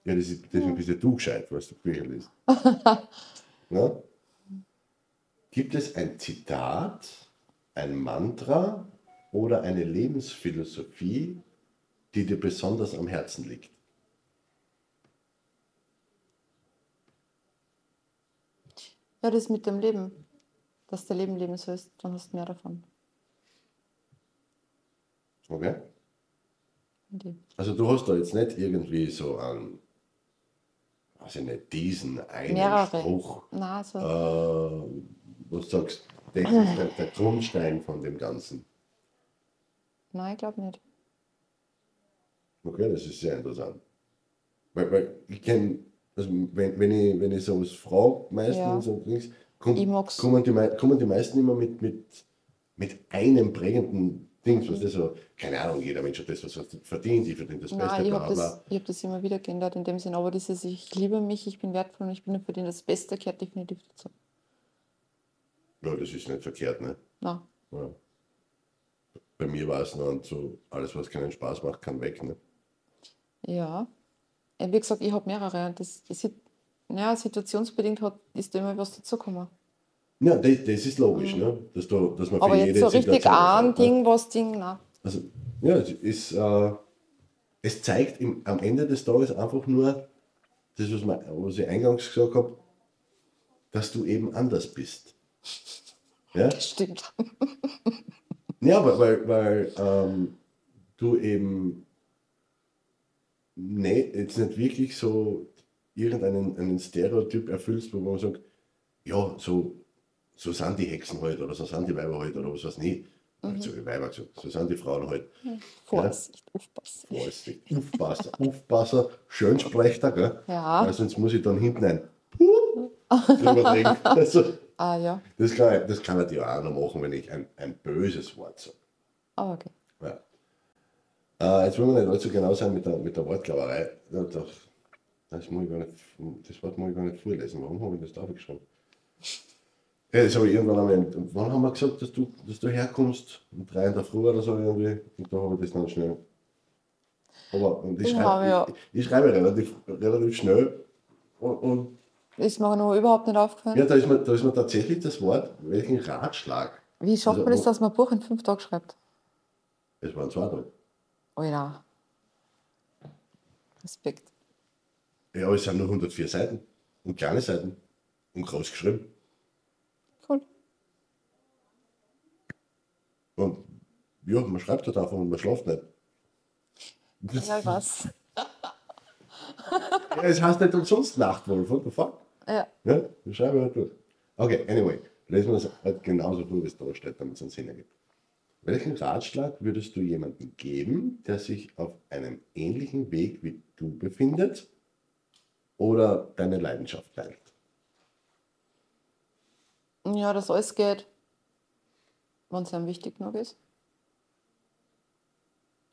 Ja, das ist, deswegen bist ja du gescheit, was du Bücher liest. Na? Gibt es ein Zitat, ein Mantra oder eine Lebensphilosophie, die dir besonders am Herzen liegt? Ja, das mit dem Leben. Dass der Leben leben sollst, dann hast du mehr davon. Okay? Also du hast da jetzt nicht irgendwie so einen, ich nicht, diesen einen Mehrere. Spruch, Na, so. äh, wo du sagst, das ist der, der Grundstein von dem Ganzen. Nein, ich glaube nicht. Okay, das ist sehr interessant. Weil, weil ich kenne, also wenn, wenn, ich, wenn ich sowas frage, meistens Ja. und nichts, komm, Ich mag's. kommen, die, kommen die meisten immer mit, mit, mit einem prägenden Ding, was das so, keine Ahnung, jeder Mensch hat das, was er verdient, ich verdiene das Beste, Nein, ich bla habe das, ich hab das immer wieder geändert in dem Sinn. Aber dieses Ich liebe mich, ich bin wertvoll und ich bin für den das Beste gehört definitiv dazu. Ja, das ist nicht verkehrt, ne? Na, Ja. Bei mir war es noch so, alles was keinen Spaß macht, kann weg, ne? ja. Wie gesagt, ich habe mehrere. Das, das, ja, situationsbedingt hat, ist da immer was dazugekommen. Ja, das, das ist logisch, ne? Dass, du, dass man für Mhm. Aber jede jetzt so richtig Situation was ein hat, ne? Ding, was Ding, na. Also, ja, es, ist, äh, es zeigt im, am Ende des Tages einfach nur, das, was, man, was ich eingangs gesagt habe, dass du eben anders bist. Ja, Stimmt. ja weil, weil, weil ähm, du eben ne, jetzt nicht wirklich so irgendeinen einen Stereotyp erfüllst, wo man sagt, ja, so, so sind die Hexen halt oder so sind die Weiber halt oder was weiß ich nicht. Also, die Weiber gesagt, so sind die Frauen halt. Vorsicht, aufpassen. Vorsicht, Aufpasser, Aufpasser, schön sprecht er, gell? Ja. Weil sonst muss ich dann hinten ein Puh. Also, Ah ja, das, kann ich, das kann ich dir auch noch machen, wenn ich ein, ein böses Wort sage. aber okay. Ja. Äh, jetzt wollen wir nicht allzu genau sein mit der, mit der Wortklauberei. Ja, doch, das, muss ich gar nicht, das Wort muss ich gar nicht vorlesen. Warum habe ich das da aufgeschrieben? Ja, das habe ich irgendwann einmal. Wann haben wir gesagt, dass du, dass du herkommst? Um drei in der Früh oder so irgendwie. Und da habe ich das dann schnell. Aber und ich, Ja, schreibe, ich, ich schreibe relativ, relativ schnell. Und, und Ist mir noch überhaupt nicht aufgefallen. ja, da ist, mir, da ist mir tatsächlich das Wort, welchen Ratschlag. Wie schafft Also, man das, dass man ein Buch in fünf Tagen schreibt? Es waren zwei Tage. Alter. Respekt. Ja, aber es sind nur 104 Seiten. Und kleine Seiten. Und groß geschrieben. Cool. Und ja, man schreibt halt einfach und man schläft nicht. Ja, weiß. Ja, es heißt nicht umsonst Nachtwolf, what the fuck? Ja. Ja, ich schreibe halt durch. Okay, anyway, lesen wir das halt genauso durch, wie es da steht, damit es einen Sinn ergibt. Welchen Ratschlag würdest du jemandem geben, der sich auf einem ähnlichen Weg wie du befindet oder deine Leidenschaft teilt? Ja, dass alles geht, wenn es einem wichtig genug ist.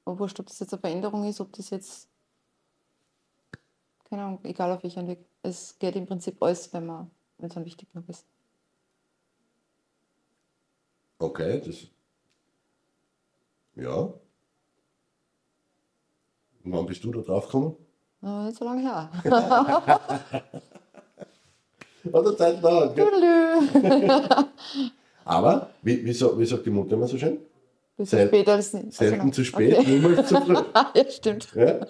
Und wurscht, ob das jetzt eine Veränderung ist, ob das jetzt, keine Ahnung, egal auf welchem Weg. Es geht im Prinzip alles, wenn man, wenn es einem wichtig genug ist. Okay, das. Ja. Und wann bist du da drauf gekommen? Äh, nicht so lange her. Hat der Zeit dauert. Aber, wie, wie, so, wie sagt die Mutter immer so schön? Bisschen Sel- später als nicht. Selten genau. zu spät, Okay. niemals zu früh. ja, stimmt. Ja?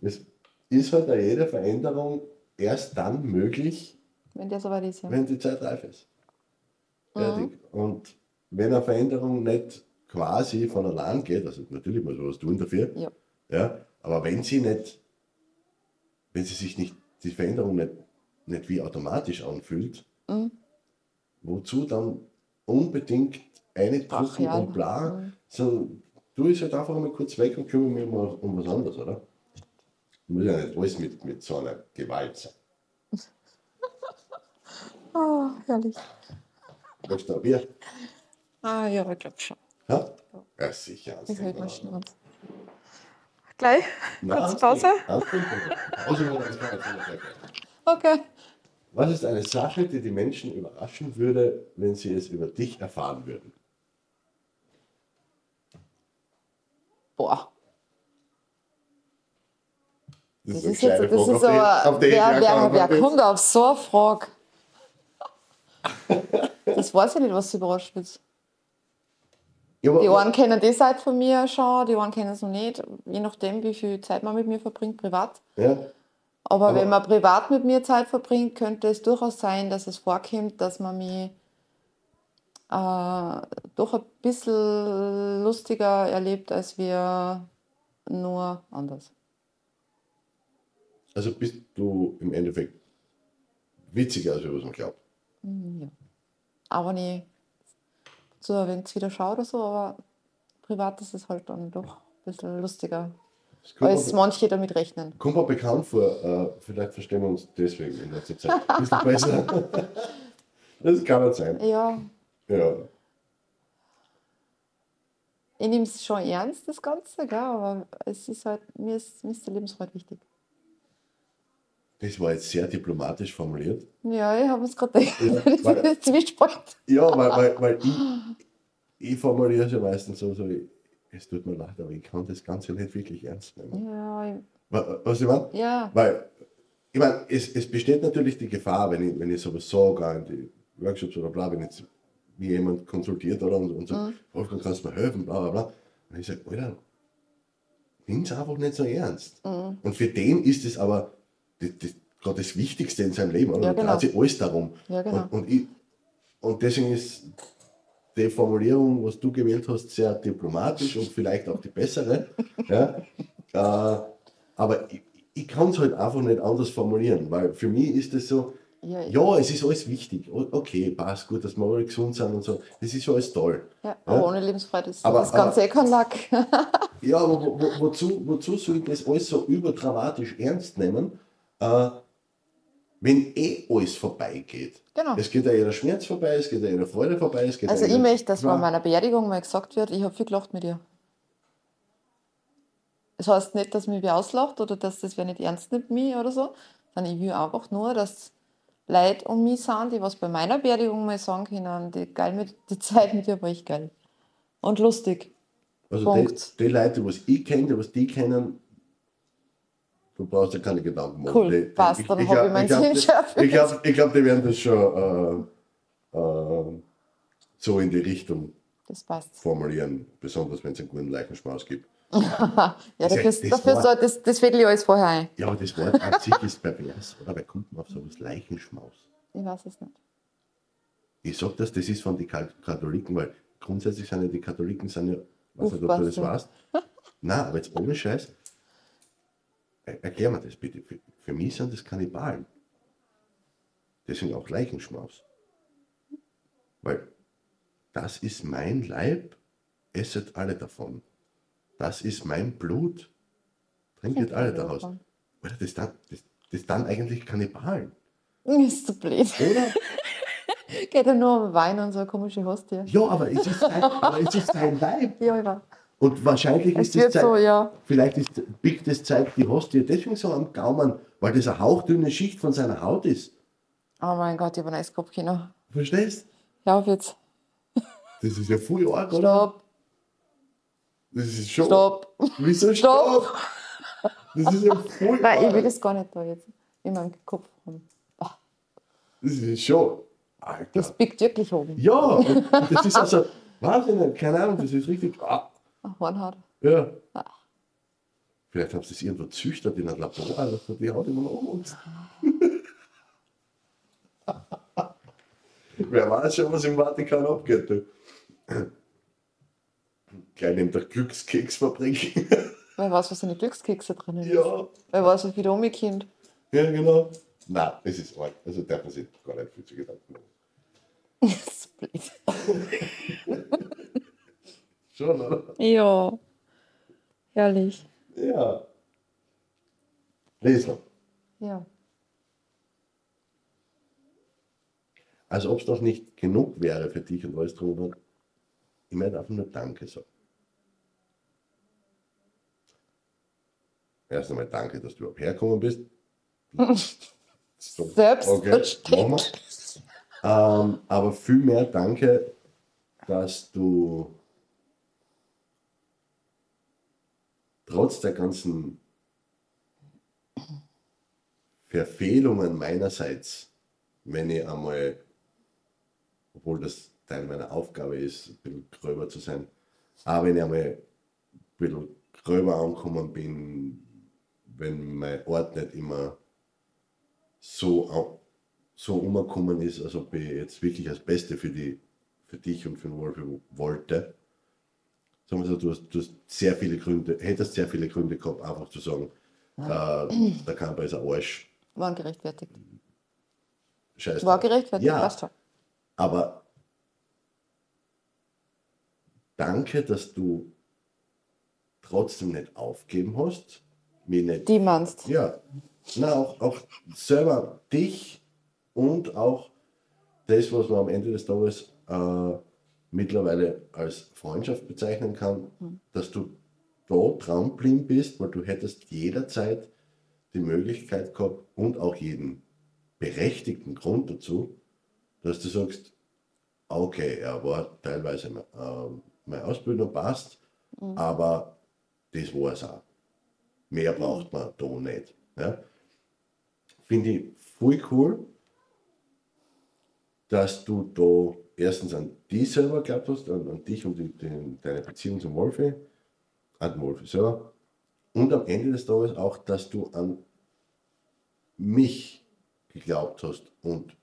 Es ist halt auch jede Veränderung erst dann möglich, Wenn der soweit ist, ja. wenn die Zeit reif ist. Fertig. Und wenn eine Veränderung nicht quasi von allein geht, also natürlich muss man was tun dafür, Ja. ja, aber wenn sie nicht, wenn sie sich nicht, die Veränderung nicht, nicht wie automatisch anfühlt, Mhm. wozu dann unbedingt eine drücken und bla, so, du ist halt einfach mal kurz weg und kümmere mich mal um was anderes, oder? Muss ja nicht alles mit, mit so einer Gewalt sein. Ah, herrlich. Möchtest du ein Bier? Ah, ja, ich glaube schon. Ja? Ja, sicher. Ich hält mal schnell. Gleich? Na, Kurz Pause? Pause Okay. Was ist eine Sache, die die Menschen überraschen würde, wenn sie es über dich erfahren würden? Boah. Das, Das ist jetzt, das Frage, ist auf die- aber, auf die wer, wer, wer Antwort kommt auf so eine Frage? Das weiß ich nicht, was sie überrascht wird. Ja, Die einen kennen die Seite von mir schon, die einen kennen es noch nicht, je nachdem, wie viel Zeit man mit mir verbringt, privat. Ja, Aber, Aber- wenn man privat mit mir Zeit verbringt, könnte es durchaus sein, dass es vorkommt, dass man mich äh, doch ein bisschen lustiger erlebt, als wir nur anders. Also bist du im Endeffekt witziger, als was man glaubt. Ja. Aber wenn ich so ein wenig wieder schaue oder so, aber privat ist es halt dann doch ein bisschen lustiger, als manche damit rechnen. kommt mir bekannt vor, äh, vielleicht verstehen wir uns deswegen in letzter Zeit ein bisschen besser. das kann nicht sein. Ja, Ja. ich nehme es schon ernst, das Ganze, gell? aber es ist halt, mir ist, mir ist der Lebensfreude wichtig. Das war jetzt sehr diplomatisch formuliert. Ja, ich habe es gerade gedacht. Ja, Das weil- ein Zwiespalt. Ja, weil, weil, weil ich, ich formuliere es ja meistens so, so, es tut mir leid, aber ich kann das Ganze nicht wirklich ernst nehmen. Ja, ich- Wa- Was ich meine? ja, Weil, ich meine, es, es besteht natürlich die Gefahr, wenn ich, wenn ich sowas sage, in die Workshops oder bla, wenn jetzt mir jemand konsultiert oder und, und sagt, Wolfgang, kannst du mir helfen, bla bla bla. Und ich sage, Alter, nimm es einfach nicht so ernst. Und für den ist es aber das, das, gerade das Wichtigste in seinem Leben, oder? Ja, Da genau. sich alles darum. Ja, genau. und, und, ich, und deswegen ist die Formulierung, was du gewählt hast, sehr diplomatisch und vielleicht auch die bessere. ja? äh, aber ich, ich kann es halt einfach nicht anders formulieren, weil für mich ist es so, Ja, ja, es ist alles wichtig. Okay, passt gut, dass wir alle gesund sind und so. Das ist alles toll. ja, aber ohne Lebensfreude ist Aber- das Ganze eh kein Lack. Ja, aber wo, wo, wozu, wozu soll ich das alles so überdramatisch ernst nehmen, äh, wenn eh alles vorbeigeht? Genau. Es geht ja jeder Schmerz vorbei, es geht ja jeder Freude vorbei, es geht Also ich möchte, dass bei meiner Beerdigung mal gesagt wird, ich habe viel gelacht mit ihr. Es heißt nicht, dass mich wer auslacht oder dass das wer nicht ernst nimmt mich oder so, sondern ich will einfach nur, dass Leute um mich sind, die was bei meiner Beerdigung mal sagen können, die, geil mit, die Zeit mit dir war ich geil. Und lustig. Also die, Punkt. die Leute, was ich kenne, die was die kennen, du brauchst dir keine Gedanken machen. Cool, die, passt, dann ich glaub, Sinn schon die- Ich glaube, ich glaub, die werden das schon äh, äh, so in die Richtung formulieren, besonders wenn es einen guten Leichenschmaus gibt. Ja, Das- dafür, das dafür war- soll, das, das fädel ich alles vorher ein. Ja, aber das Wort an sich ist pervers, oder? Wer kommt man auf sowas Leichenschmaus? Ich weiß es nicht. Ich sage das, das ist von den Kat- Katholiken, weil grundsätzlich sind ja die Katholiken, sind ja, weiß nicht, ob du das weißt. Nein, aber jetzt ohne Scheiß, erklär mir das bitte. Für, für mich sind das Kannibalen. Deswegen auch Leichenschmaus. Weil das ist mein Leib, esset alle davon. Das ist mein Blut, trinket alle daraus. davon. Oder das dann, das, das dann eigentlich Kannibalen, Ist so blöd. oder? Geht ja nur um Wein und so eine komische Hostie. Ja, aber es ist sein, aber es ist sein Leib. Ja, ich weiß. Und wahrscheinlich Es ist das wird so, Zeug, ja. vielleicht ist Big das zeigt die Hostie deswegen so am Gaumen, weil das eine hauchdünne Schicht von seiner Haut ist. Oh mein Gott, ich habe ein Eiskopfkino. Verstehst? Ja, auf jetzt. Das ist ja voll arg, oder? Stopp, Das ist schon. stopp. Wieso Stopp. stopp? Das ist ja voll Nein, ich will arg. das gar nicht da jetzt in meinem Kopf haben. Das ist schon. Alter. Das biegt wirklich oben. Ja, das ist also. Wahnsinn, keine Ahnung, das ist richtig. Ah, Ach, Hornhaut. ja. Vielleicht haben sie es irgendwo züchtert in einem Labor, also die Haut immer noch um uns. Wer weiß schon, was im Vatikan abgeht. Du. Gleich neben der Glückskeksfabrik. Wer weiß, was in den Glückskekse drin ist. ja, Wer weiß, wie viel da umgekommen. ja, genau. Nein, es ist arg. Also darf man sich gar nicht viel zu Gedanken machen. Das ist blöd. Schon, oder? Ja. Herrlich. Ja. Lesler. Ja. Als ob es noch nicht genug wäre für dich und alles drüber. Ich möchte einfach nur Danke sagen. Erst einmal danke, dass du überhaupt hergekommen bist. So, Selbstverständlich. wir. Ähm, aber vielmehr danke, dass du trotz der ganzen Verfehlungen meinerseits, wenn ich einmal, obwohl das Teil meiner Aufgabe ist, ein bisschen gröber zu sein, aber wenn ich einmal ein bisschen gröber angekommen bin, wenn mein Ort nicht immer so, so umgekommen ist, als ob ich jetzt wirklich das Beste für, die, für dich und für den Wolf wollte. Sagen wir so, du hast, du hast sehr viele Gründe, hättest sehr viele Gründe gehabt, einfach zu sagen, äh, der Kamper ist ein Arsch, War gerechtfertigt. scheiße. War gerechtfertigt, Ja. passt schon. Aber danke, dass du trotzdem nicht aufgeben hast, mir nicht Die meinst. Ja, na, auch, auch selber dich und auch das, was man am Ende des Tages äh, mittlerweile als Freundschaft bezeichnen kann, dass du dran geblieben bist, weil du hättest jederzeit die Möglichkeit gehabt und auch jeden berechtigten Grund dazu, dass du sagst, okay, er war teilweise äh, meine Ausbildung passt, aber das war es auch. Mehr braucht man da nicht. Ja? Finde ich voll cool, dass du da erstens an dich selber geglaubt hast, an, an dich und die, den, deine Beziehung zum Wolfi, an den Wolfi selber. Und am Ende des Tages auch, dass du an mich geglaubt hast und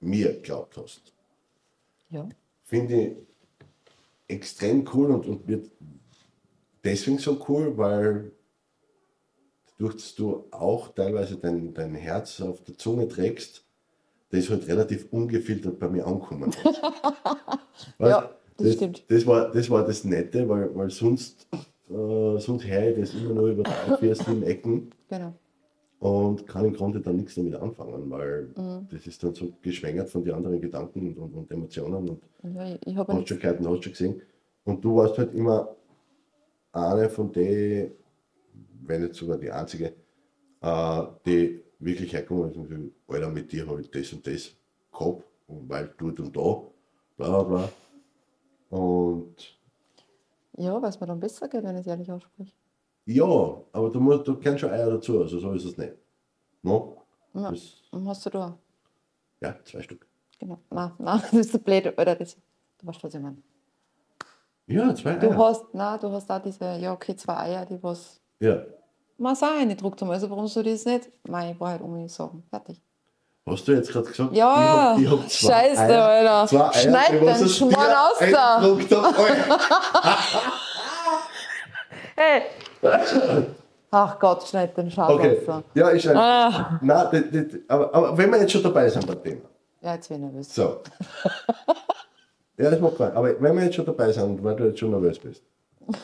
mir geglaubt hast Ja. finde ich extrem cool und, und wird deswegen so cool, weil durch dass du auch teilweise dein, dein Herz auf der Zunge trägst, das halt relativ ungefiltert bei mir angekommen ist. Ja, das das, stimmt. Das war, das war das Nette, weil, weil sonst, äh, sonst höre ich das immer nur über drei, vier, sieben Ecken Genau. und kann im Grunde dann nichts damit anfangen, weil Mhm. das ist dann so geschwängert von den anderen Gedanken und, und, und Emotionen und Ja, ich, habe hast schon gehört und hast schon gesehen. Und du warst halt immer eine von denen, wenn nicht sogar die einzige, äh, die wirklich herkommen und sagen, Alter, mit dir habe ich das und das gehabt, und weil dort und da, bla bla bla. Und Ja, weil es mir dann besser geht, wenn ich es ehrlich ausspreche. ja, aber du, musst, du kennst schon Eier dazu, also so ist es nicht. No? Ja. Das, Und hast du da? ja, zwei Stück. Genau. Nein, nein, das ist so blöd, Alter. Das, du weißt, was ich meine. Ja, zwei Du Eier. hast, nein, du hast da diese, ja, okay, zwei Eier, die was Ja. Man auch reingedruckt haben. Also warum soll ich das nicht? Mei, ich Wahrheit um mich sagen. Fertig. Hast du jetzt gerade gesagt? Ja, ich hab, ich hab zwei scheiße, Eier, Alter. Zwei Eier, Schneid den aus Schmarrn aus da. eingedruckt hab, Alter. Hey! Ach Gott, schneid den Schal Okay, raus. ja, ich schreibe. Ah. Nein, das, das, aber, aber wenn wir jetzt schon dabei sind beim Thema. Ja, jetzt bin ich nervös. So. ja, das macht keinen. Aber wenn wir jetzt schon dabei sind, weil du jetzt schon nervös bist.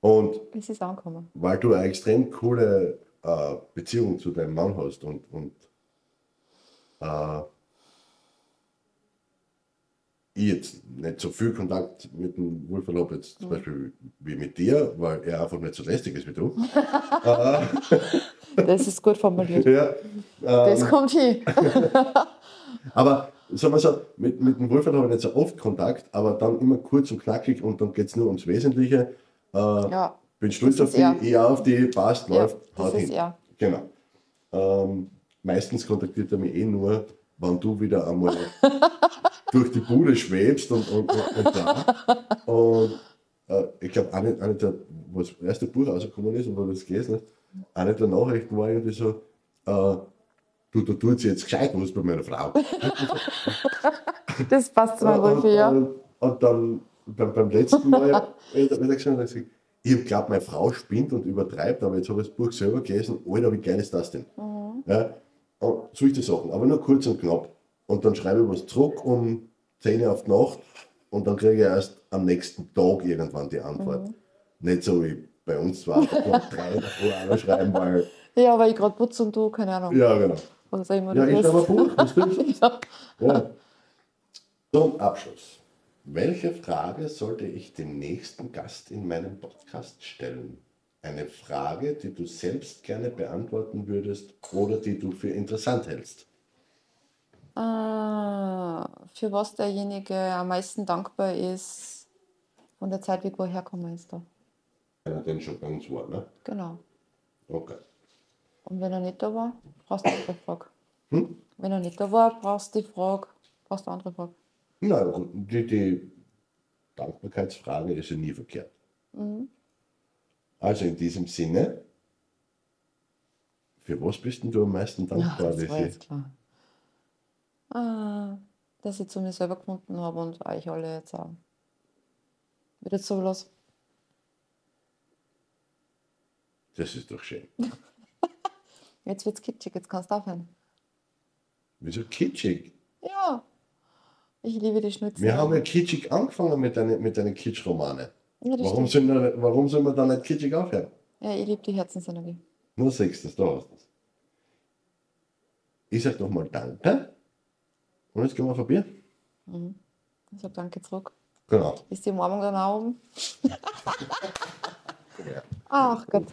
Und Es ist angekommen. weil du eine extrem coole äh, Beziehung zu deinem Mann hast und, und äh, ich jetzt nicht so viel Kontakt mit dem habe, jetzt zum Beispiel wie mit dir, weil er einfach nicht so lästig ist wie du. Das ist gut formuliert. ja, Das kommt hin. Aber sagen wir so, mit, mit dem Wolfgang habe ich nicht so oft Kontakt, aber dann immer kurz und knackig und dann geht es nur ums Wesentliche. Äh, Ja, bin stolz auf er. die, eher auf die, passt, Ja, läuft, das haut ist hin. er. Genau. Ähm, meistens kontaktiert er mich eh nur, wenn du wieder einmal durch die Bude schwebst und, und, und, und da. Und äh, ich glaube, eine, eine der, wo das erste Buch rausgekommen ist und wo du das gelesen hast, eine der Nachrichten war irgendwie so, äh, du, du tust jetzt gescheit was bei meiner Frau. das passt zu meinem ja. und, und dann beim, beim letzten Mal, er hat er gesagt, ich glaube, meine Frau spinnt und übertreibt, aber jetzt habe ich das Buch selber gelesen. Alter, wie geil ist das denn? Ja, und solche Sachen, aber nur kurz und knapp. Und dann schreibe ich was zurück um 10 Uhr auf die Nacht und dann kriege ich erst am nächsten Tag irgendwann die Antwort. Nicht so wie bei uns zwar, um drei noch schreiben, weil, Ja, weil ich gerade putze und du, keine Ahnung. ja, genau. Was immer Ja, ich schreibe ein. Buch, das stimmt. Ja. Ja. Zum Abschluss. Welche Frage sollte ich dem nächsten Gast in meinem Podcast stellen? Eine Frage, die du selbst gerne beantworten würdest oder die du für interessant hältst. Ah, für was derjenige am meisten dankbar ist von der Zeit, wie wo er hergekommen ist. Da. Wenn er denn schon bei uns war, ne? Genau. Okay. Und wenn er nicht da war, brauchst du eine andere Frage. Hm? Wenn er nicht da war, brauchst du die Frage, brauchst du eine andere Frage. Nein, also die, die Dankbarkeitsfrage ist ja nie verkehrt. Also in diesem Sinne, für was bist denn du am meisten Ja, dankbar, das war jetzt klar. Ah, dass ich zu mir selber gefunden habe und euch alle jetzt auch. Wieder so los. Das ist doch schön. Jetzt wird's kitschig, jetzt kannst du aufhören. Wieso kitschig? Ja. Ich liebe die Schnitzel. Wir haben ja kitschig angefangen mit deinen, mit deinen Kitsch-Romane. Ja, Warum, sollen wir- warum soll man da nicht kitschig aufhören? Ja, ich liebe die Herzensenergie. Nur sechs, das, da hast du. Ich sag nochmal Danke. Und jetzt gehen wir vorbei. Ich sage danke zurück. Genau. Ist die Umarmung dann auch oben? Ach Gott.